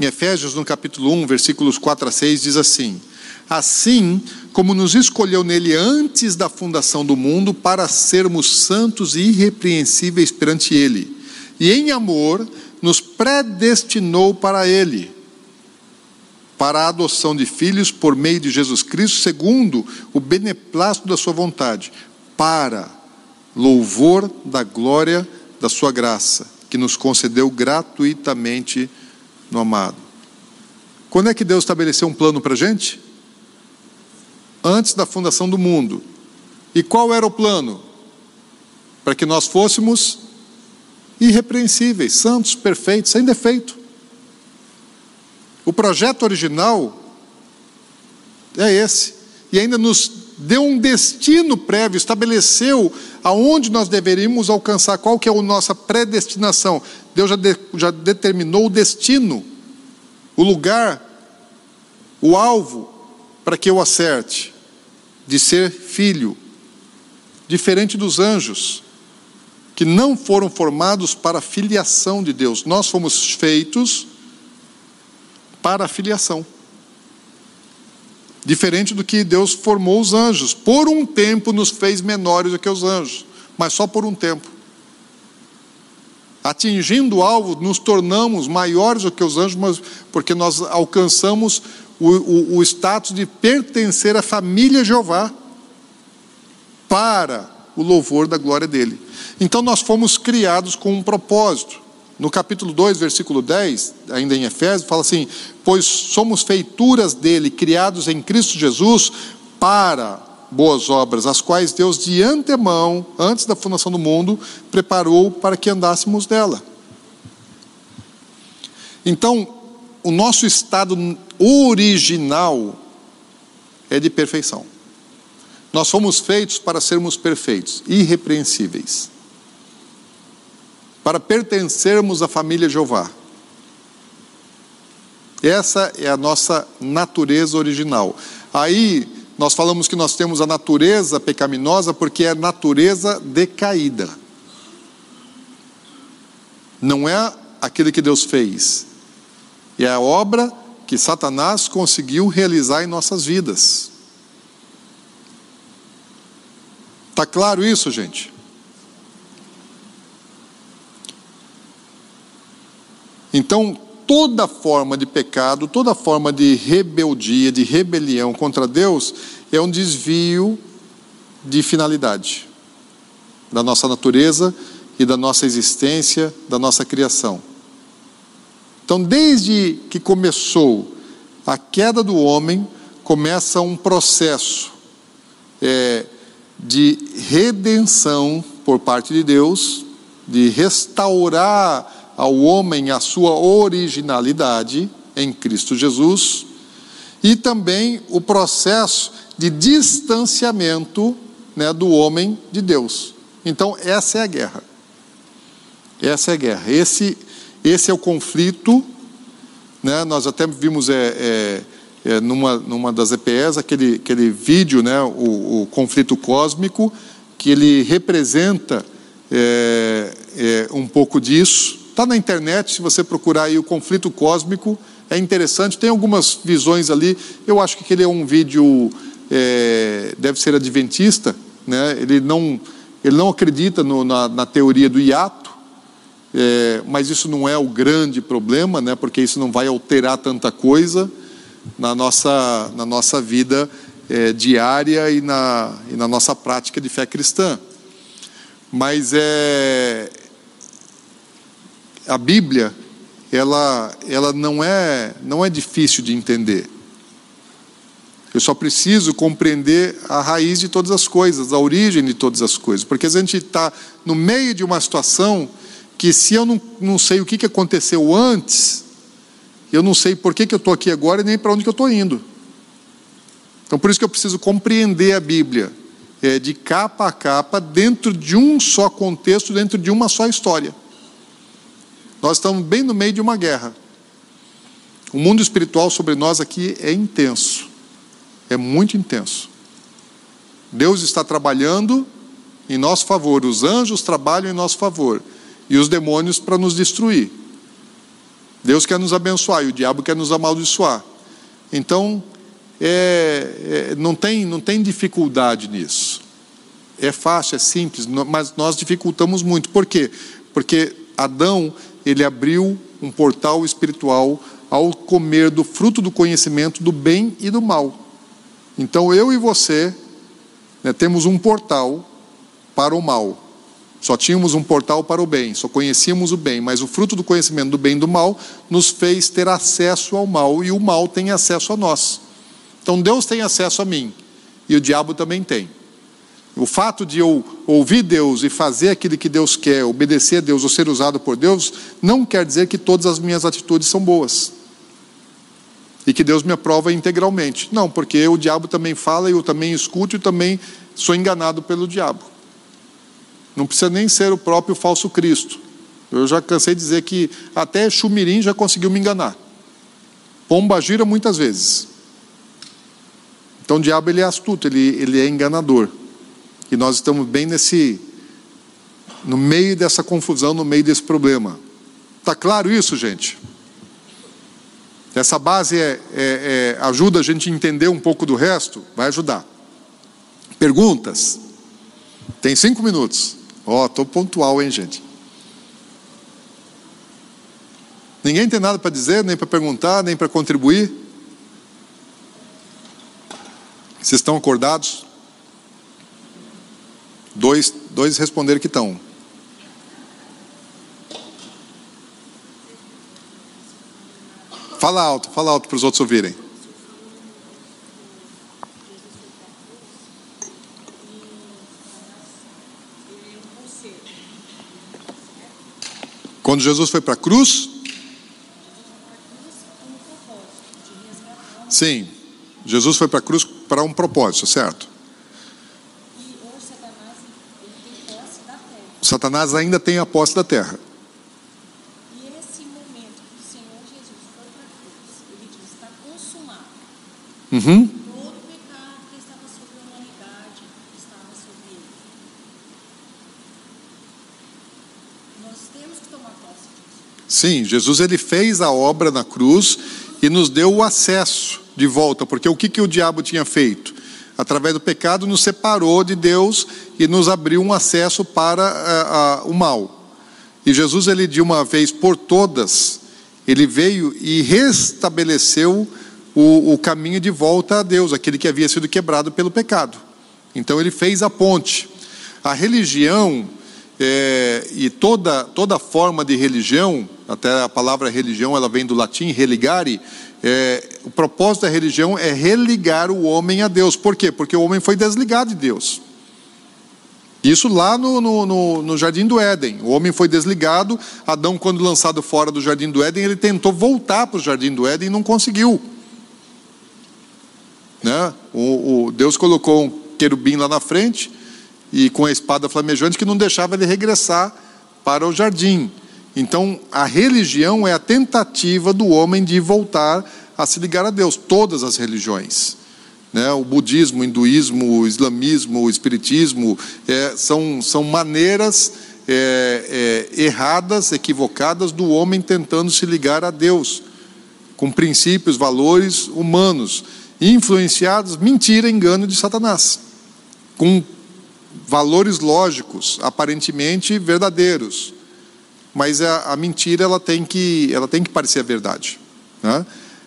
Em Efésios, no capítulo 1, versículos 4 a 6, diz assim: Assim como nos escolheu nele antes da fundação do mundo para sermos santos e irrepreensíveis perante ele, e em amor nos predestinou para ele, para a adoção de filhos por meio de Jesus Cristo, segundo o beneplácito da sua vontade, para louvor da glória da sua graça que nos concedeu gratuitamente no amado. Quando é que Deus estabeleceu um plano para a gente? Antes da fundação do mundo. E qual era o plano? Para que nós fôssemos irrepreensíveis, santos, perfeitos, sem defeito. O projeto original é esse. E ainda nos deu um destino prévio, estabeleceu aonde nós deveríamos alcançar, qual que é a nossa predestinação. Deus já, de, já determinou o destino, o lugar, o alvo para que eu acerte, de ser filho, diferente dos anjos, que não foram formados para a filiação de Deus. Nós fomos feitos para a filiação. Diferente do que Deus formou os anjos. Por um tempo nos fez menores do que os anjos, mas só por um tempo. Atingindo o alvo, nos tornamos maiores do que os anjos, mas porque nós alcançamos o, o, o status de pertencer à família Jeová para o louvor da glória dele. Então nós fomos criados com um propósito. No capítulo 2, versículo 10, ainda em Efésios, fala assim: Pois somos feituras dele, criados em Cristo Jesus, para boas obras, as quais Deus de antemão, antes da fundação do mundo, preparou para que andássemos dela. Então, o nosso estado original é de perfeição. Nós fomos feitos para sermos perfeitos, irrepreensíveis para pertencermos à família Jeová. Essa é a nossa natureza original. Aí nós falamos que nós temos a natureza pecaminosa porque é natureza decaída. Não é aquilo que Deus fez, é a obra que Satanás conseguiu realizar em nossas vidas. Está claro isso, gente? Então, toda forma de pecado, toda forma de rebeldia, de rebelião contra Deus, é um desvio de finalidade da nossa natureza e da nossa existência, da nossa criação. Então, desde que começou a queda do homem, começa um processo é, de redenção por parte de Deus, de restaurar ao homem a sua originalidade em Cristo Jesus e também o processo de distanciamento né, do homem de Deus. Então, essa é a guerra. Essa é a guerra. Esse, esse é o conflito. Né, nós até vimos é, é, é, numa, numa das EPS aquele, aquele vídeo, né, o, o conflito cósmico, que ele representa é, é, um pouco disso. Está na internet, se você procurar aí o conflito cósmico, é interessante, tem algumas visões ali. Eu acho que ele é um vídeo, é, deve ser adventista, né? ele não, ele não acredita no, na, na, teoria do hiato, é, mas isso não é o grande problema, né, porque isso não vai alterar tanta coisa na nossa, na nossa vida é, diária e na, e na nossa prática de fé cristã. Mas é, a Bíblia, ela, ela não, é, não é difícil de entender. Eu só preciso compreender a raiz de todas as coisas, a origem de todas as coisas. Porque a gente está no meio de uma situação que, se eu não, não sei o que, que aconteceu antes, eu não sei por que, que eu estou aqui agora e nem para onde que eu estou indo. Então, por isso que eu preciso compreender a Bíblia, é, de capa a capa, dentro de um só contexto, dentro de uma só história. Nós estamos bem no meio de uma guerra. O mundo espiritual sobre nós aqui é intenso é muito intenso. Deus está trabalhando em nosso favor, os anjos trabalham em nosso favor e os demônios para nos destruir. Deus quer nos abençoar e o diabo quer nos amaldiçoar. Então, é, é, não, tem, não tem dificuldade nisso. É fácil, é simples, mas nós dificultamos muito. Por quê? Porque Adão, ele abriu um portal espiritual ao comer do fruto do conhecimento do bem e do mal. Então eu e você né, temos um portal para o mal. Só tínhamos um portal para o bem, só conhecíamos o bem, mas o fruto do conhecimento do bem e do mal nos fez ter acesso ao mal e o mal tem acesso a nós. Então Deus tem acesso a mim e o diabo também tem. O fato de eu ouvir Deus e fazer aquilo que Deus quer, obedecer a Deus ou ser usado por Deus, não quer dizer que todas as minhas atitudes são boas e que Deus me aprova integralmente. Não, porque o diabo também fala e eu também escuto e também sou enganado pelo diabo. Não precisa nem ser o próprio falso Cristo. Eu já cansei de dizer que até Chumirim já conseguiu me enganar. Pomba gira muitas vezes. Então o diabo ele é astuto, ele, ele é enganador. E nós estamos bem nesse no meio dessa confusão, no meio desse problema. Tá claro isso, gente? Essa base é, é, é, ajuda a gente a entender um pouco do resto? Vai ajudar. Perguntas? Tem cinco minutos. Ó, oh, estou pontual, hein, gente? Ninguém tem nada para dizer, nem para perguntar, nem para contribuir? Vocês estão acordados? Dois, dois responderam que estão. Fala alto, fala alto para os outros ouvirem. Quando Jesus foi para a cruz? Sim, Jesus foi para a cruz para um propósito, certo? Satanás ainda tem a posse da terra. Uhum. Todo o pecado que estava sobre a humanidade estava sobre ele. Nós temos que tomar posse disso. Sim, Jesus ele fez a obra na cruz e nos deu o acesso de volta, porque o que, que o diabo tinha feito? Através do pecado nos separou de Deus e nos abriu um acesso para uh, uh, o mal. E Jesus ele de uma vez por todas, ele veio e restabeleceu o, o caminho de volta a Deus, aquele que havia sido quebrado pelo pecado. Então ele fez a ponte. A religião é, e toda, toda forma de religião, até a palavra religião ela vem do latim religare, é, o propósito da religião é religar o homem a Deus. Por quê? Porque o homem foi desligado de Deus. Isso lá no, no, no, no, jardim do Éden. O homem foi desligado. Adão, quando lançado fora do jardim do Éden, ele tentou voltar para o jardim do Éden e não conseguiu. Né? O, o, Deus colocou um querubim lá na frente e com a espada flamejante que não deixava ele regressar para o jardim. Então, a religião é a tentativa do homem de voltar a se ligar a Deus, todas as religiões. Né? O budismo, o hinduísmo, o islamismo, o espiritismo é, são, são maneiras é, é, erradas, equivocadas do homem tentando se ligar a Deus, com princípios, valores humanos influenciados, mentira, engano de Satanás, com valores lógicos, aparentemente verdadeiros, mas a, a mentira ela tem que ela tem que parecer a verdade, né?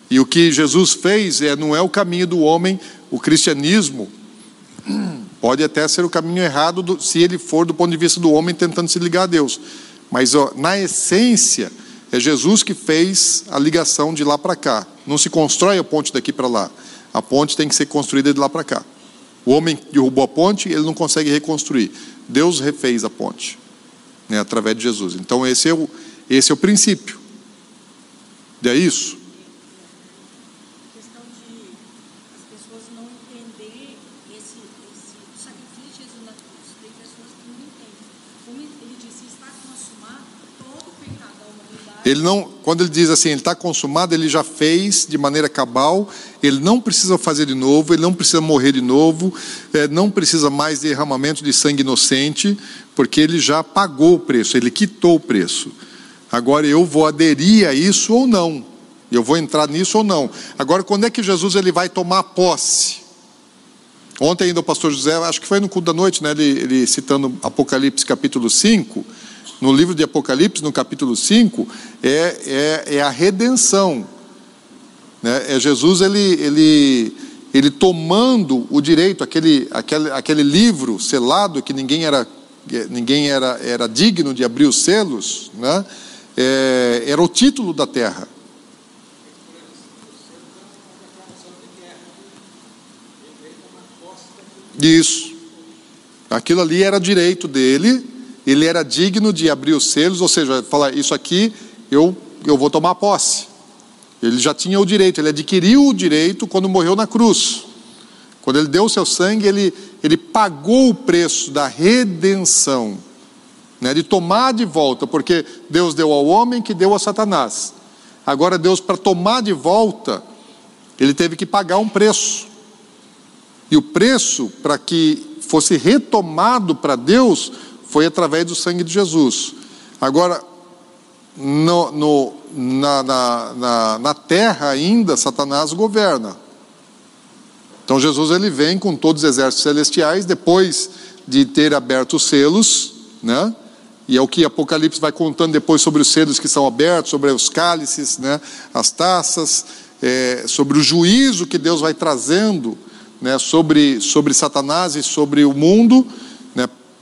E o que Jesus fez é não é o caminho do homem, o cristianismo pode até ser o caminho errado do, se ele for do ponto de vista do homem tentando se ligar a Deus, mas ó, na essência é Jesus que fez a ligação de lá para cá. Não se constrói a ponte daqui para lá. A ponte tem que ser construída de lá para cá. O homem derrubou a ponte, ele não consegue reconstruir. Deus refez a ponte, né, através de Jesus. Então esse é o, esse é o princípio. É isso. Ele não, quando ele diz assim, ele está consumado, ele já fez de maneira cabal, ele não precisa fazer de novo, ele não precisa morrer de novo, é, não precisa mais de derramamento de sangue inocente, porque ele já pagou o preço, ele quitou o preço. Agora eu vou aderir a isso ou não, eu vou entrar nisso ou não. Agora, quando é que Jesus ele vai tomar posse? Ontem ainda o pastor José, acho que foi no culto da noite, né, ele, ele citando Apocalipse capítulo 5, no livro de Apocalipse, no capítulo 5, é, é, é a redenção. Né? É Jesus ele, ele, ele tomando o direito, aquele, aquele, aquele livro selado que ninguém era, ninguém era, era digno de abrir os selos, né? É, era o título da terra. Isso. Aquilo ali era direito dele, ele era digno de abrir os selos, ou seja, falar isso aqui eu eu vou tomar posse. Ele já tinha o direito, ele adquiriu o direito quando morreu na cruz. Quando ele deu o seu sangue, ele, ele pagou o preço da redenção, né, de tomar de volta, porque Deus deu ao homem que deu a Satanás. Agora, Deus, para tomar de volta, ele teve que pagar um preço. E o preço para que fosse retomado para Deus foi através do sangue de Jesus. Agora, no, no, na, na, na, na terra ainda, Satanás governa. Então Jesus ele vem com todos os exércitos celestiais depois de ter aberto os selos, né? E é o que Apocalipse vai contando depois sobre os selos que são abertos, sobre os cálices, né? As taças, é, sobre o juízo que Deus vai trazendo, né? Sobre sobre Satanás e sobre o mundo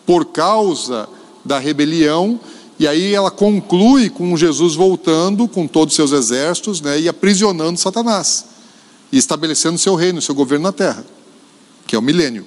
por causa da rebelião, e aí ela conclui com Jesus voltando com todos os seus exércitos né, e aprisionando Satanás, e estabelecendo seu reino, seu governo na terra, que é o milênio.